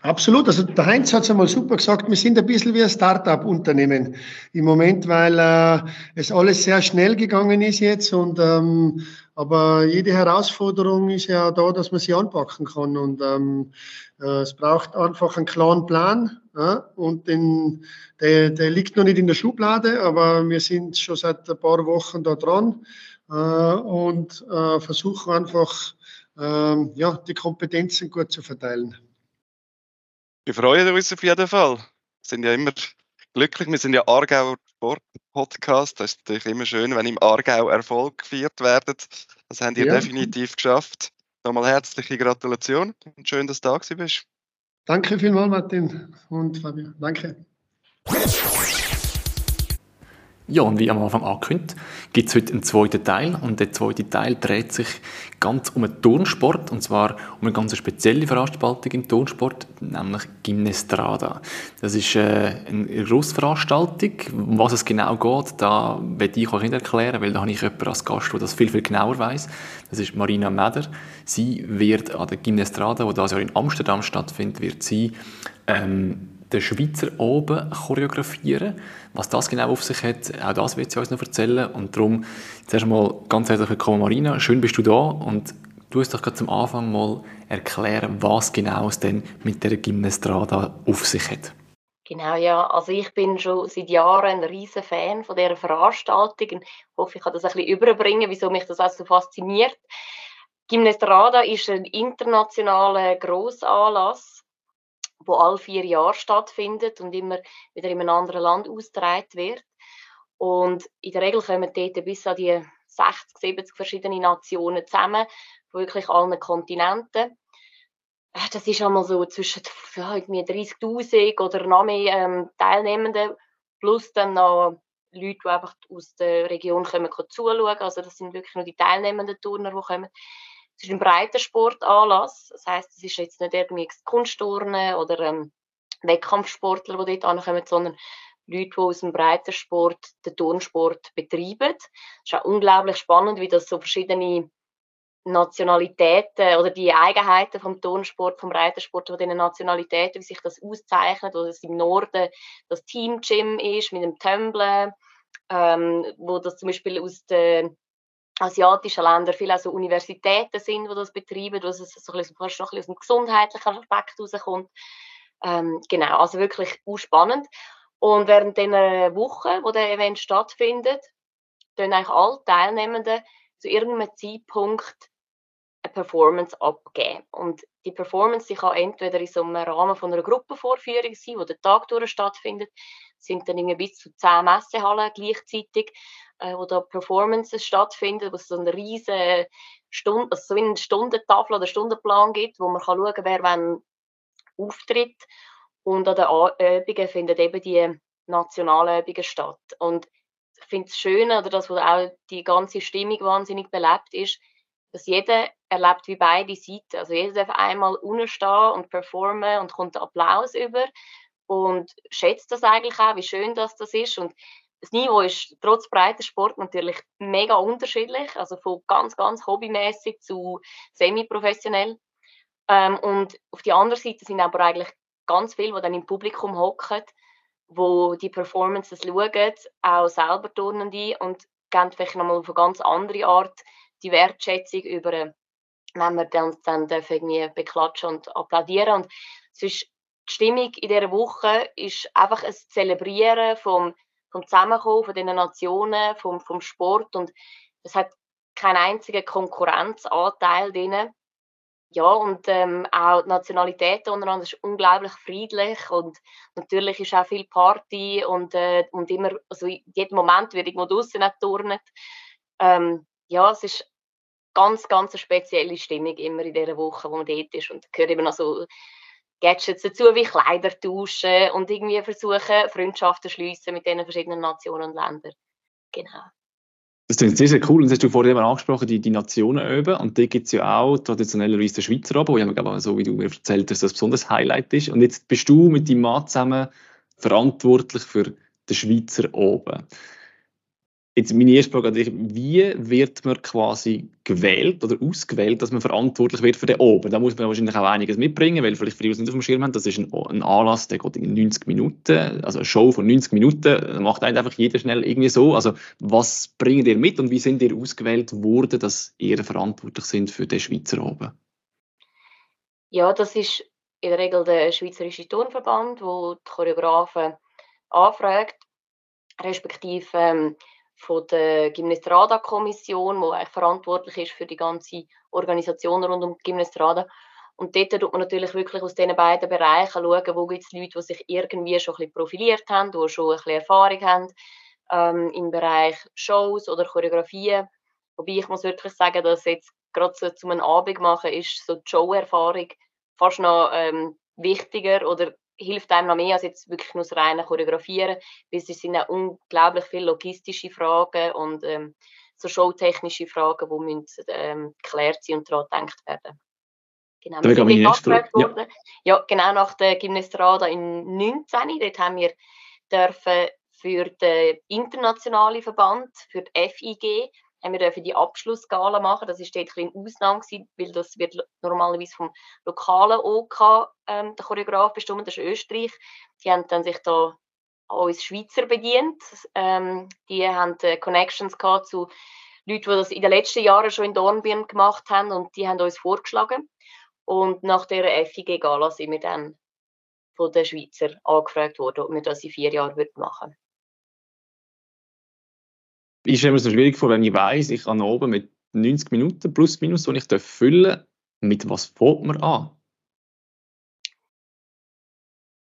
Absolut. Also der Heinz hat es einmal super gesagt, wir sind ein bisschen wie ein Start-up-Unternehmen im Moment, weil äh, es alles sehr schnell gegangen ist jetzt und ähm, aber jede Herausforderung ist ja da, dass man sie anpacken kann und ähm, äh, es braucht einfach einen klaren Plan ja, und den, der, der liegt noch nicht in der Schublade, aber wir sind schon seit ein paar Wochen da dran äh, und äh, versuchen einfach ähm, ja, die Kompetenzen gut zu verteilen. Wir freuen uns auf jeden Fall. Wir sind ja immer glücklich. Wir sind ja Aargauer Sport-Podcast. Das ist natürlich immer schön, wenn im Aargau Erfolg gefeiert wird. Das haben ihr ja. definitiv geschafft. Nochmal herzliche Gratulation und schön, dass du da bist. Danke vielmals, Martin und Fabio. Danke. Ja, und wie am Anfang angekündigt, gibt es heute einen zweiten Teil. Und der zweite Teil dreht sich ganz um einen Turnsport, und zwar um eine ganz spezielle Veranstaltung im Turnsport, nämlich Gymnestrada. Das ist äh, eine Grossveranstaltung. Um was es genau geht, da werde ich euch nicht erklären, weil da habe ich jemanden als Gast, der das viel, viel genauer weiß. Das ist Marina Meder. Sie wird an der Gymnestrada, die das Jahr in Amsterdam stattfindet, wird sie ähm, den Schweizer oben choreografieren. Was das genau auf sich hat, auch das wird sie uns noch erzählen. Und darum zuerst einmal ganz herzlich willkommen, Marina. Schön bist du da und du hast doch gerade zum Anfang mal erklären, was genau es denn mit der Gymnastrada auf sich hat. Genau, ja. Also ich bin schon seit Jahren ein riesen Fan von dieser Veranstaltung und hoffe, ich kann das ein bisschen überbringen, wieso mich das auch so fasziniert. Gymnastrada ist ein internationaler Grossanlass wo alle vier Jahre stattfindet und immer wieder in einem anderen Land ausgetragen wird. Und in der Regel kommen dort bis an die 60, 70 verschiedene Nationen zusammen, von wirklich allen Kontinenten. Äh, das ist einmal so zwischen ja, 30.000 oder noch mehr ähm, Teilnehmenden, plus dann noch Leute, die einfach aus der Region kommen, zuschauen. Also das sind wirklich nur die teilnehmenden Turner, die kommen. Es ist ein breiter Sportanlass. Das heißt, es ist jetzt nicht irgendwie Kunstturnen oder ähm, Wettkampfsportler, die dort ankommen, sondern Leute, die aus dem Breitensport den Turnsport betreiben. Es ist auch unglaublich spannend, wie das so verschiedene Nationalitäten oder die Eigenheiten vom Turnsport, vom Reitersport, von diesen Nationalitäten, wie sich das auszeichnet, wo es im Norden das Team Gym ist mit dem Tumblen, ähm, wo das zum Beispiel aus den asiatischen Ländern viele so Universitäten sind, die das betreiben, wo es so ein bisschen, noch ein aus dem gesundheitlichen Aspekt rauskommt. Ähm, genau, also wirklich spannend. Und während dieser Woche, wo der Event stattfindet, tun eigentlich alle Teilnehmenden zu irgendeinem Zeitpunkt eine Performance abgeben. Und die Performance die kann entweder in so einem Rahmen von einer Gruppenvorführung sein, wo der Tag durch stattfindet, sind dann irgendwie bis zu zehn Messehallen gleichzeitig, äh, wo da Performances stattfinden, wo es so eine riesige Stunde, also so eine Stundentafel oder Stundenplan gibt, wo man kann schauen kann, wer wann auftritt. Und an den Übungen finden eben die nationalen Übungen statt. Und ich finde es schön, oder das, wo auch die ganze Stimmung wahnsinnig belebt ist, dass jeder erlebt wie beide Seiten. Also jeder darf einmal unten und performen und kommt Applaus über und schätzt das eigentlich auch, wie schön das, das ist. Und das Niveau ist trotz breiter Sport natürlich mega unterschiedlich, also von ganz, ganz hobbymäßig zu semi-professionell. Ähm, und auf die andere Seite sind aber eigentlich ganz viele, die dann im Publikum hocken, wo die Performances schauen, auch selber turnen die und geben vielleicht nochmal auf eine ganz andere Art die Wertschätzung über, wenn wir dann, dann irgendwie beklatschen und applaudieren. Und ist, die Stimmung in dieser Woche ist einfach ein Zelebrieren vom vom Zusammenkommen von diesen Nationen, vom, vom Sport und es hat keinen einzigen Konkurrenzanteil drin. Ja, und ähm, auch die Nationalität untereinander ist unglaublich friedlich und natürlich ist auch viel Party und, äh, und immer, also jeden Moment wird irgendwo draußen turnen. Ähm, ja, es ist ganz, ganz eine spezielle Stimmung immer in dieser Woche, wo man dort ist und gehört eben noch so Gadgets dazu, wie Kleider tauschen und irgendwie versuchen, Freundschaften zu schliessen mit den verschiedenen Nationen und Ländern. Genau. Das ist sehr, sehr cool. Und das hast du vorhin eben angesprochen, die, die Nationen üben. Und da gibt es ja auch traditionellerweise den Schweizer Oben, wo ja, glaube so wie du mir erzählt hast, das besonderes Highlight ist. Und jetzt bist du mit deinem Mann zusammen verantwortlich für den Schweizer Oben. Jetzt meine erste Frage an dich, wie wird man quasi gewählt oder ausgewählt, dass man verantwortlich wird für den Oben? Da muss man wahrscheinlich auch einiges mitbringen, weil vielleicht die es nicht auf dem Schirm haben, das ist ein, ein Anlass, der geht in 90 Minuten, also eine Show von 90 Minuten, macht einfach jeder schnell irgendwie so. Also was bringt ihr mit und wie sind ihr ausgewählt worden, dass ihr verantwortlich sind für den Schweizer Oben? Ja, das ist in der Regel der Schweizerische Turnverband, wo die Choreografen anfragt, respektive ähm, von der Gymnastrada-Kommission, die eigentlich verantwortlich ist für die ganze Organisation rund um Gymnastrada. Und dort tut man natürlich wirklich aus diesen beiden Bereichen schauen, wo gibt es Leute, die sich irgendwie schon ein bisschen profiliert haben, die schon ein bisschen Erfahrung haben ähm, im Bereich Shows oder Choreografien. Wobei ich muss wirklich sagen, dass jetzt gerade so einem Abend machen ist so die Show-Erfahrung fast noch ähm, wichtiger oder hilft einem noch mehr als jetzt wirklich nur das reine Choreografieren, weil es sind auch unglaublich viele logistische Fragen und ähm, so showtechnische Fragen, die müssen, ähm, geklärt sein und daran gedacht werden. Genau, wir sind worden. Ja. ja. genau nach der Gymnastrada in 19. Dort haben wir dürfen für den internationalen Verband, für die FIG, haben wir dürfen die Abschlussgala machen. Das ist dort ein Ausnahme gewesen, weil das wird normalerweise vom lokalen OK ähm, der Choreograf bestimmt, das ist Österreich. Die haben dann sich da uns Schweizer bedient. Ähm, die haben äh, Connections gehabt zu Leuten, die das in den letzten Jahren schon in Dornbirn gemacht haben und die haben uns vorgeschlagen. Und nach der FIG-Gala sind wir dann von den Schweizer angefragt worden, ob wir das in vier Jahren machen würden. Stelle mir so schwierig vor, wenn ich weiß, ich kann oben mit 90 Minuten plus minus, die ich füllen mit was fängt man an?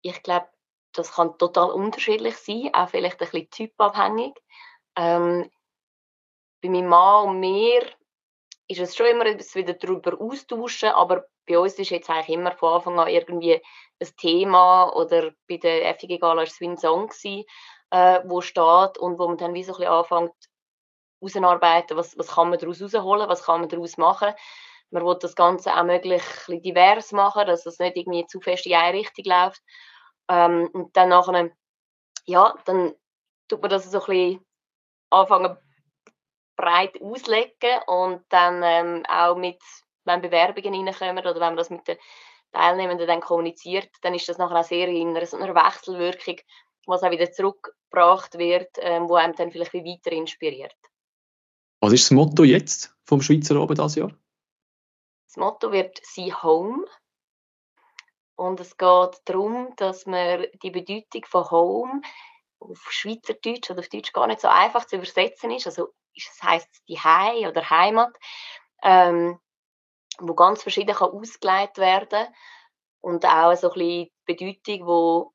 Ich glaube, das kann total unterschiedlich sein, auch vielleicht ein bisschen typabhängig. Ähm, bei meinem Mann und mir ist es schon immer etwas wieder darüber austauschen, aber bei uns ist jetzt eigentlich immer von Anfang an irgendwie ein Thema oder bei der FIG Gala war es wie ein Song, gewesen, äh, wo steht und wo man dann wie so ein bisschen anfängt herausarbeiten, was, was kann man daraus herausholen, was kann man daraus machen. Man will das Ganze auch möglichst divers machen, dass es nicht irgendwie zu fest in eine Richtung läuft. Ähm, und dann nachher, ja, dann tut man das so ein bisschen anfangen breit auslegen und dann ähm, auch mit, wenn Bewerbungen reinkommen oder wenn man das mit den Teilnehmenden dann kommuniziert, dann ist das nachher auch sehr in einer, Wechselwirkung, was auch wieder zurückgebracht wird, ähm, wo einem dann vielleicht weiter inspiriert. Was ist das Motto jetzt vom Schweizer Abend dieses Jahr? Das Motto wird «See Home». Und es geht darum, dass man die Bedeutung von Home auf Schweizerdeutsch oder auf Deutsch gar nicht so einfach zu übersetzen ist. Also es heißt die Hei oder Heimat, ähm, wo ganz verschieden kann ausgelegt werden und auch so ein bisschen die Bedeutung, wo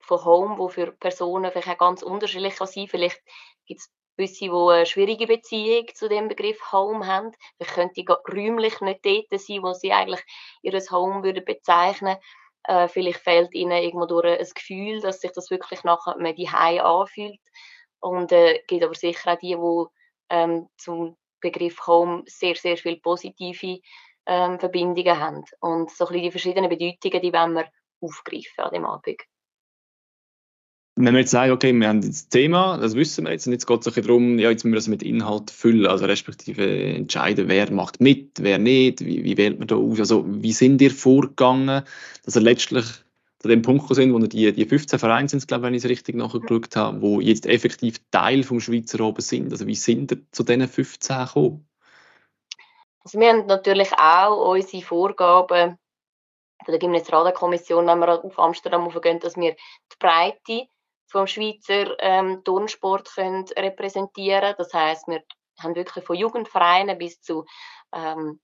von Home, wo für Personen vielleicht auch ganz unterschiedlich kann sein. Vielleicht gibt es gewisse, die eine schwierige Beziehung zu dem Begriff Home haben. Vielleicht könnte räumlich nicht dort sein, wo sie eigentlich ihr Home würden bezeichnen äh, Vielleicht fehlt ihnen irgendwo durch ein Gefühl, dass sich das wirklich nachher mehr die Hause anfühlt. Und es äh, gibt aber sicher auch die, die ähm, zum Begriff Home sehr, sehr viele positive ähm, Verbindungen haben. Und so ein bisschen die verschiedenen Bedeutungen, die wollen wir aufgreifen an dem Abend. Wenn wir jetzt sagen, okay, wir haben das Thema, das wissen wir jetzt, und jetzt geht es ein bisschen darum, ja, jetzt müssen wir das mit Inhalt füllen, also respektive entscheiden, wer macht mit, wer nicht, wie, wie wählt man da aus, also wie sind ihr vorgegangen, dass ihr letztlich zu dem Punkt sind, wo die, die 15 Vereine sind, glaube ich, wenn ich es richtig nachgeschaut habe, wo jetzt effektiv Teil vom Schweizer Oben sind. Also wie sind ihr zu diesen 15 gekommen? Also wir haben natürlich auch unsere Vorgaben von der Gymnasialkommission, wenn wir auf Amsterdam aufgehen, dass wir die Breite vom Schweizer ähm, Turnsport können repräsentieren. Das heißt, wir haben wirklich von Jugendvereinen bis zu ähm,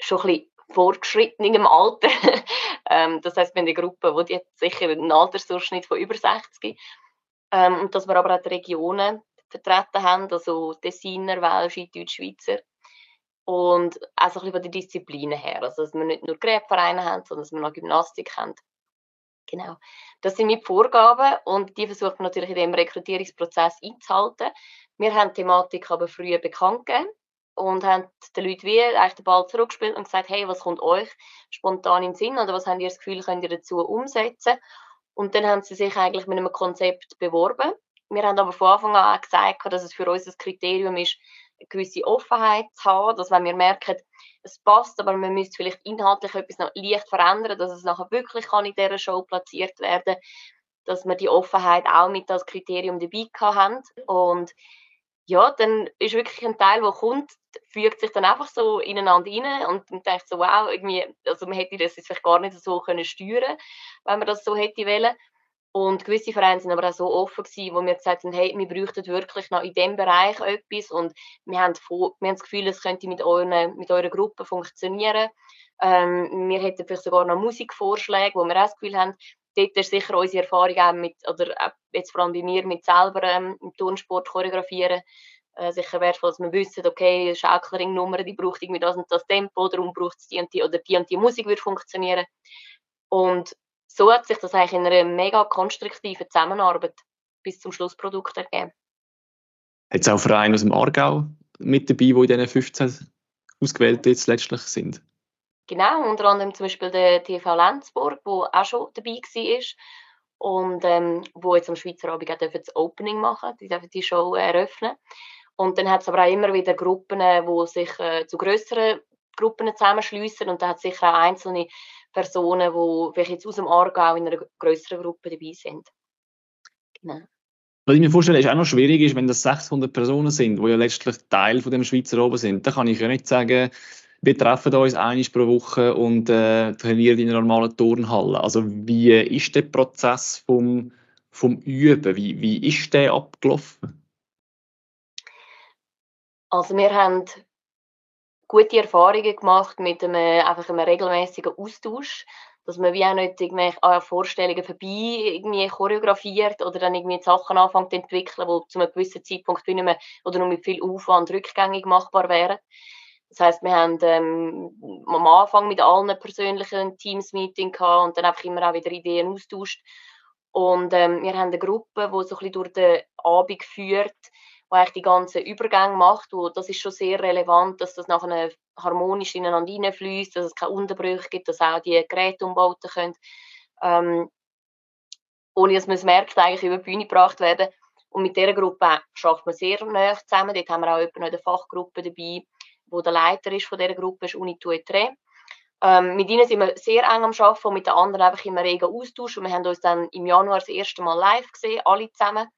schon ein bisschen fortgeschrittenem Alter. ähm, das heißt, wir haben eine Gruppe, die hat sicher einen Altersdurchschnitt von über 60. Ähm, und dass wir aber auch die Regionen vertreten haben, also Tessiner, Welsche, Deutschschweizer. Und auch so ein bisschen von den Disziplinen her. Also, dass wir nicht nur Gräbvereine haben, sondern dass wir noch Gymnastik haben. Genau. Das sind meine Vorgaben und die versuchen wir natürlich in dem Rekrutierungsprozess einzuhalten. Wir haben die Thematik aber früher bekannt gegeben und haben den Leuten wie eigentlich den Ball zurückgespielt und gesagt, hey, was kommt euch spontan in den Sinn oder was habt ihr das Gefühl, könnt ihr dazu umsetzen? Und dann haben sie sich eigentlich mit einem Konzept beworben. Wir haben aber von Anfang an gesagt, dass es für uns ein Kriterium ist, gewisse Offenheit zu haben, dass wenn wir merken, es passt, aber man müsste vielleicht inhaltlich etwas noch leicht verändern, dass es nachher wirklich kann in dieser Show platziert werden, dass wir die Offenheit auch mit als Kriterium dabei haben. Und ja, dann ist wirklich ein Teil, der kommt, fügt sich dann einfach so ineinander rein und man denkt so, wow, irgendwie, also man hätte das jetzt vielleicht gar nicht so können steuern, wenn man das so hätte wollen. Und gewisse Vereine sind aber auch so offen gewesen, wo wir gesagt haben, hey, wir bräuchten wirklich noch in diesem Bereich etwas und wir haben, wir haben das Gefühl, es könnte mit, euren, mit eurer Gruppe funktionieren. Ähm, wir hätten vielleicht sogar noch Musikvorschläge, wo wir auch das Gefühl haben, dort ist sicher unsere Erfahrung auch mit, oder jetzt vor allem bei mir, mit selber ähm, im Turnsport choreografieren, äh, sicher wertvoll, dass wir wissen, okay, Schaukelringnummer, die braucht irgendwie das und das Tempo, darum braucht es die und die, oder die und die Musik wird funktionieren. Und so hat sich das eigentlich in einer mega konstruktiven Zusammenarbeit bis zum Schlussprodukt ergeben. Hat es auch Vereine aus dem Aargau mit dabei, die in diesen 15 ausgewählt jetzt letztlich sind? Genau, unter anderem zum Beispiel der TV Lenzburg, wo auch schon dabei war und ähm, wo jetzt am Schweizer Abend auch das Opening machen, die dürfen die Show eröffnen. Und dann hat es aber auch immer wieder Gruppen, die sich äh, zu größeren Gruppen zusammenschliessen und da hat es sicher auch einzelne Personen, die vielleicht jetzt aus dem Aargau in einer größeren Gruppe dabei sind. Genau. Was ich mir vorstelle, ist auch noch schwierig ist, wenn das 600 Personen sind, die ja letztlich Teil von dem Schweizer oben sind, dann kann ich ja nicht sagen, wir treffen uns einmal pro Woche und äh, trainieren in einer normalen Turnhalle. Also wie ist der Prozess vom, vom Üben? Wie, wie ist der abgelaufen? Also wir haben gute Erfahrungen gemacht mit einem, einfach einem regelmäßigen Austausch, dass man wie auch nicht irgendwelche an Vorstellungen vorbei irgendwie choreografiert oder dann irgendwie Sachen anfängt zu entwickeln, die zu einem gewissen Zeitpunkt nicht mehr oder nur mit viel Aufwand rückgängig machbar wären. Das heißt, wir haben ähm, am Anfang mit allen persönlichen Teams-Meeting gehabt und dann einfach immer auch wieder Ideen austauscht. Und ähm, wir haben eine Gruppe, die so ein bisschen durch den Abend führt, die eigentlich die ganzen Übergänge macht. Wo, das ist schon sehr relevant, dass das nachher harmonisch ineinander hineinfließt, dass es keine Unterbrüche gibt, dass auch die Geräte umbauten können. Ähm, ohne dass man es merkt, eigentlich über die Bühne gebracht werden. Und mit dieser Gruppe schafft man sehr nah zusammen. Dort haben wir auch noch eine Fachgruppe dabei, wo der Leiter ist von dieser Gruppe, ist Uni Tuetre. Ähm, mit ihnen sind wir sehr eng am Arbeiten und mit den anderen einfach immer regen Austausch. Und wir haben uns dann im Januar das erste Mal live gesehen, alle zusammen.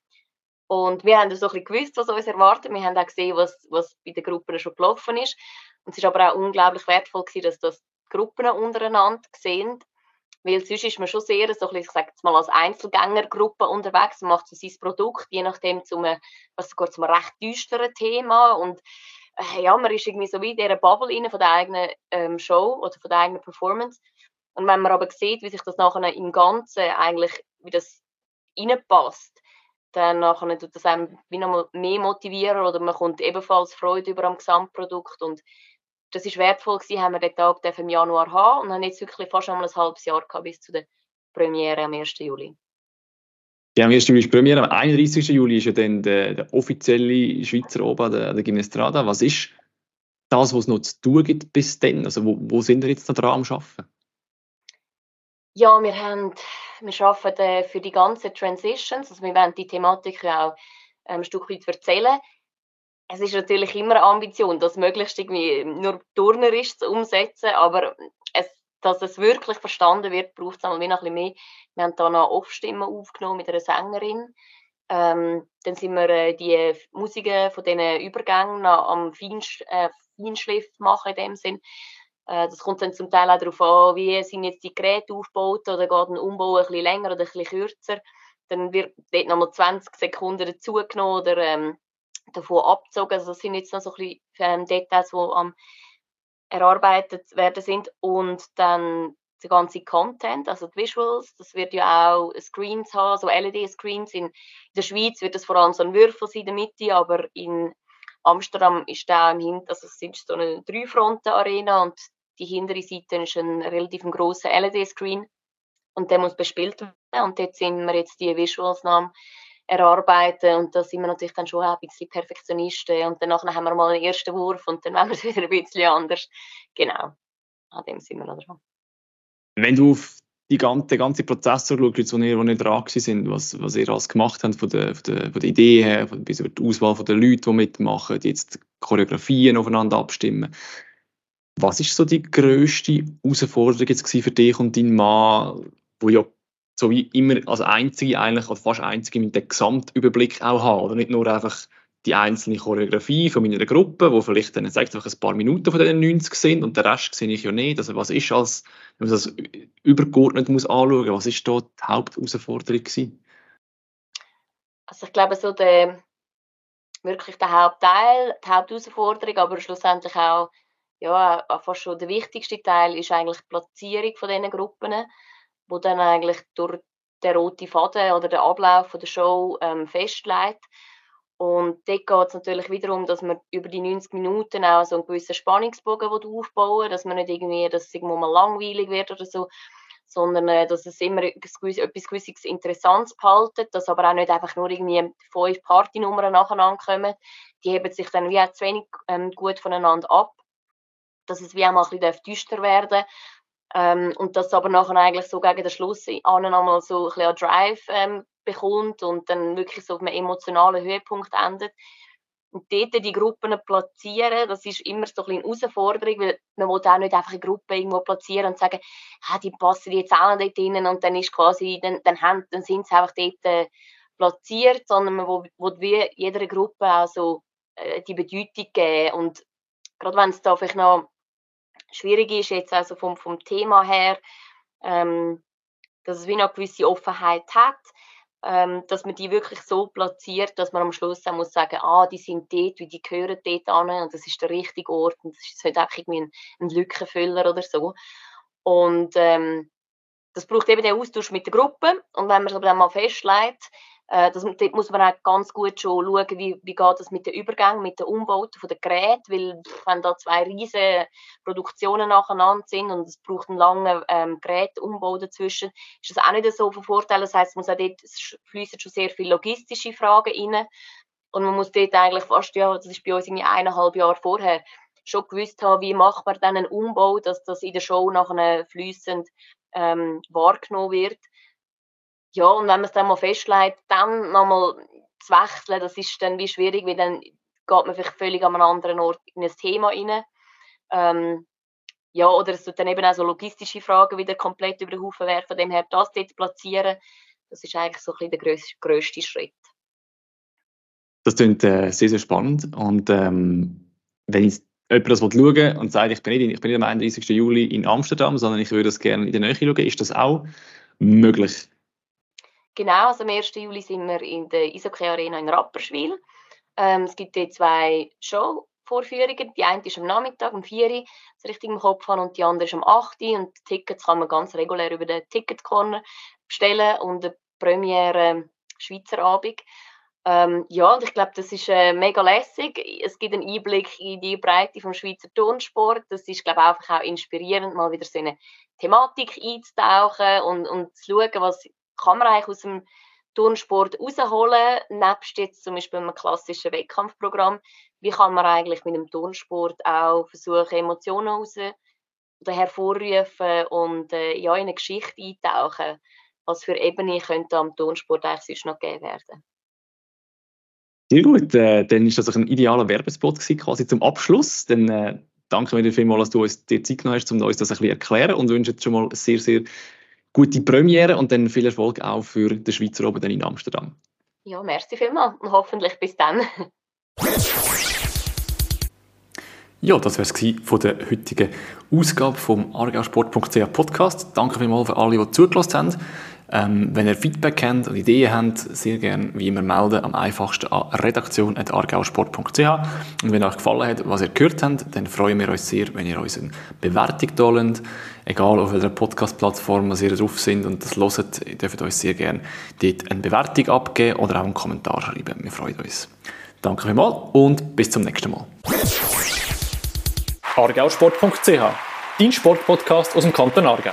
Und wir haben so ein gewusst, was uns erwartet. Wir haben auch gesehen, was, was bei den Gruppen schon gelaufen ist. Und es ist aber auch unglaublich wertvoll gewesen, dass das die Gruppen untereinander sehen. Weil sonst ist man schon sehr, so ein bisschen, ich sage jetzt mal, als Einzelgängergruppe unterwegs und macht so sein Produkt, je nachdem zu einem, was sogar zu einem recht düsteren Thema. Und äh, ja, man ist irgendwie so wie in dieser Bubble rein von der eigenen ähm, Show oder von der eigenen Performance. Und wenn man aber sieht, wie sich das nachher im Ganzen eigentlich, wie das reinpasst, dann nachher tut das einem wie noch mehr motivieren oder man kommt ebenfalls Freude über am Gesamtprodukt und das ist wertvoll gewesen, haben wir den Tag im Januar haben und haben jetzt wirklich fast einmal ein halbes Jahr gehabt bis zu der Premiere am 1. Juli. Ja, am 1. Juli ist Premiere, am 31. Juli ist ja dann der, der offizielle Schweizer Ober, der, der Gimnestrada. Was ist das, was es noch zu tun gibt bis dann? Also wo, wo sind wir jetzt da dran am Arbeiten? Ja, wir, haben, wir arbeiten äh, für die ganzen Transitions, also wir wollen die Thematik auch ähm, ein Stück weit erzählen. Es ist natürlich immer eine Ambition, das möglichst irgendwie nur turnerisch zu umsetzen, aber es dass es wirklich verstanden wird, braucht es einmal ein bisschen mehr. Wir haben da noch Off-Stimmen aufgenommen mit einer Sängerin. Ähm, dann sind wir äh, die Musiken von diesen Übergängen noch am Feinsch äh, Feinschliff machen in dem Sinn. Äh, das kommt dann zum Teil auch darauf an, wie sind jetzt die Geräte aufgebaut oder geht ein Umbau ein bisschen länger oder ein bisschen kürzer. Dann wird dort nochmal 20 Sekunden dazugenommen oder ähm, davon abgezogen. Also das sind jetzt noch so ein bisschen ähm, Details, die am erarbeitet werden sind und dann der ganze Content, also die Visuals, das wird ja auch Screens haben, so LED-Screens. In, der Schweiz wird das vor allem so ein Würfel sein in der Mitte, aber in Amsterdam ist da im Hinter, also es sind so eine Drei-Fronten-Arena und die hintere Seite ist ein relativ großer LED-Screen und der muss bespielt werden und dort sind wir jetzt die Visuals noch erarbeiten und da sind wir natürlich dann schon ein bisschen Perfektionisten und danach haben wir mal einen ersten Wurf und dann wollen wir es wieder ein bisschen anders. Genau, an dem sind wir noch dran. Wenn du auf die ganze, den ganzen Prozess schaust, wo ihr, wo ihr dran sind, was, was ihr alles gemacht habt, von der, von der, von der Idee her, bis über die Auswahl der Leute, die mitmachen, die jetzt Choreografien aufeinander abstimmen. Was ist so die grösste Herausforderung jetzt für dich und deinen Mann, wo ja so wie immer als einzige eigentlich, oder fast einzige mit dem Gesamtüberblick auch haben. Oder nicht nur einfach die einzelne Choreografie von meiner Gruppe, wo vielleicht dann sagt einfach ein paar Minuten von den 90 sind und der Rest sehe ich ja nicht. Also was ist als, wenn man das übergeordnet muss anschauen, was ist da die Hauptausforderung gewesen? Also ich glaube so der wirklich der Hauptteil, die Hauptausforderung, aber schlussendlich auch ja, fast schon der wichtigste Teil ist eigentlich die Platzierung von diesen Gruppen wo dann eigentlich durch den roten Faden oder den Ablauf der Show ähm, festlegt. Und dort geht es natürlich wiederum, dass man über die 90 Minuten auch so einen gewissen Spannungsbogen aufbauen dass man nicht irgendwie, dass es irgendwo mal langweilig wird oder so, sondern äh, dass es immer etwas, Gewisses Interessantes behalten, dass aber auch nicht einfach nur irgendwie fünf Partynummern nacheinander kommen. Die heben sich dann wie auch zu wenig ähm, gut voneinander ab, dass es wie auch mal ein bisschen düster werden ähm, und dass aber nachher eigentlich so gegen den Schluss an einmal so ein bisschen Drive ähm, bekommt und dann wirklich so auf einem emotionalen Höhepunkt endet. Und dort die Gruppen platzieren, das ist immer so ein eine Herausforderung, weil man will auch nicht einfach eine Gruppe irgendwo platzieren und sagen, ah, die passen jetzt auch dort rein und dann ist quasi, dann, dann, haben, dann sind sie einfach dort äh, platziert, sondern man will, will wie jeder Gruppe auch so äh, die Bedeutung geben. Und gerade wenn es da vielleicht noch schwierig ist, jetzt also vom, vom Thema her, ähm, dass es wie eine gewisse Offenheit hat, ähm, dass man die wirklich so platziert, dass man am Schluss dann muss sagen, ah, die sind dort, wie die gehören dort an und das ist der richtige Ort und das ist nicht einfach irgendwie ein, ein Lückenfüller oder so. Und ähm, das braucht eben den Austausch mit der Gruppe und wenn man es aber dann mal festlegt, äh, das, dort muss man auch ganz gut schon schauen, wie, wie geht das mit den Übergängen, mit den Umbauten von den Geräten, weil wenn da zwei riesige Produktionen nacheinander sind und es braucht einen langen ähm, Gerätumbau dazwischen, ist das auch nicht so von Vorteil. Das heißt, muss auch dort fließen schon sehr viele logistische Fragen rein und man muss dort eigentlich fast, ja, das ist bei uns irgendwie eineinhalb Jahre vorher, schon gewusst haben, wie macht man dann einen Umbau, dass das in der Show nachher fließend ähm, wahrgenommen wird. Ja, und wenn man es dann mal festlegt, dann nochmal zu wechseln, das ist dann wie schwierig, weil dann geht man vielleicht völlig an einem anderen Ort in ein Thema rein. Ähm, ja, oder es tut dann eben auch so logistische Fragen wieder komplett über den Haufen werfen, von dem her das dort platzieren, das ist eigentlich so ein bisschen der grösste, grösste Schritt. Das klingt äh, sehr, sehr spannend und ähm, wenn ich jemand das schauen und sagt, ich bin, nicht, ich bin nicht am 31. Juli in Amsterdam, sondern ich würde das gerne in der Nähe schauen, ist das auch möglich? Genau, also am 1. Juli sind wir in der Eishockey Arena in Rapperswil. Ähm, es gibt dort zwei Show-Vorführungen. Die eine ist am Nachmittag um 4 Uhr, das richtig im Kopf haben, und die andere ist am 8 Uhr. Und Tickets kann man ganz regulär über den Ticket Corner bestellen und eine Premiere Schweizer Abend. Ähm, ja, und ich glaube, das ist äh, mega lässig. Es gibt einen Einblick in die Breite vom Schweizer Turnsport. Das ist, glaube ich, einfach auch inspirierend, mal wieder so eine Thematik einzutauchen und, und zu schauen, was kann man eigentlich aus dem Turnsport rausholen, nebst jetzt zum Beispiel einem klassischen Wettkampfprogramm. Wie kann man eigentlich mit dem Turnsport auch versuchen, Emotionen raus oder hervorrufen und äh, ja, in eine Geschichte eintauchen? Was für Ebene könnte am Turnsport eigentlich sonst noch gegeben werden? Sehr gut, äh, dann ist das ein idealer Werbespot quasi zum Abschluss. Dann äh, danke dir vielmals, dass du uns die Zeit genommen hast, um uns das ein bisschen erklären und wünsche jetzt schon mal sehr, sehr gute Premiere und dann viel Erfolg auch für den Schweizer Oben in Amsterdam. Ja, merci vielmals und hoffentlich bis dann. Ja, das wäre es von der heutigen Ausgabe vom argausport.ch Podcast. Danke vielmals für alle, die zugelassen haben. Ähm, wenn ihr Feedback habt und Ideen habt, sehr gerne wie immer melden. Am einfachsten an redaktion.argausport.ch. Und wenn euch gefallen hat, was ihr gehört habt, dann freuen wir uns sehr, wenn ihr uns eine Bewertung da lasst. Egal auf welcher Podcast-Plattform ihr drauf sind und das hört, ihr dürft uns sehr gerne dort eine Bewertung abgeben oder auch einen Kommentar schreiben. Wir freuen uns. Danke vielmals und bis zum nächsten Mal. argausport.ch Dein Sportpodcast aus dem Kanton Aargau.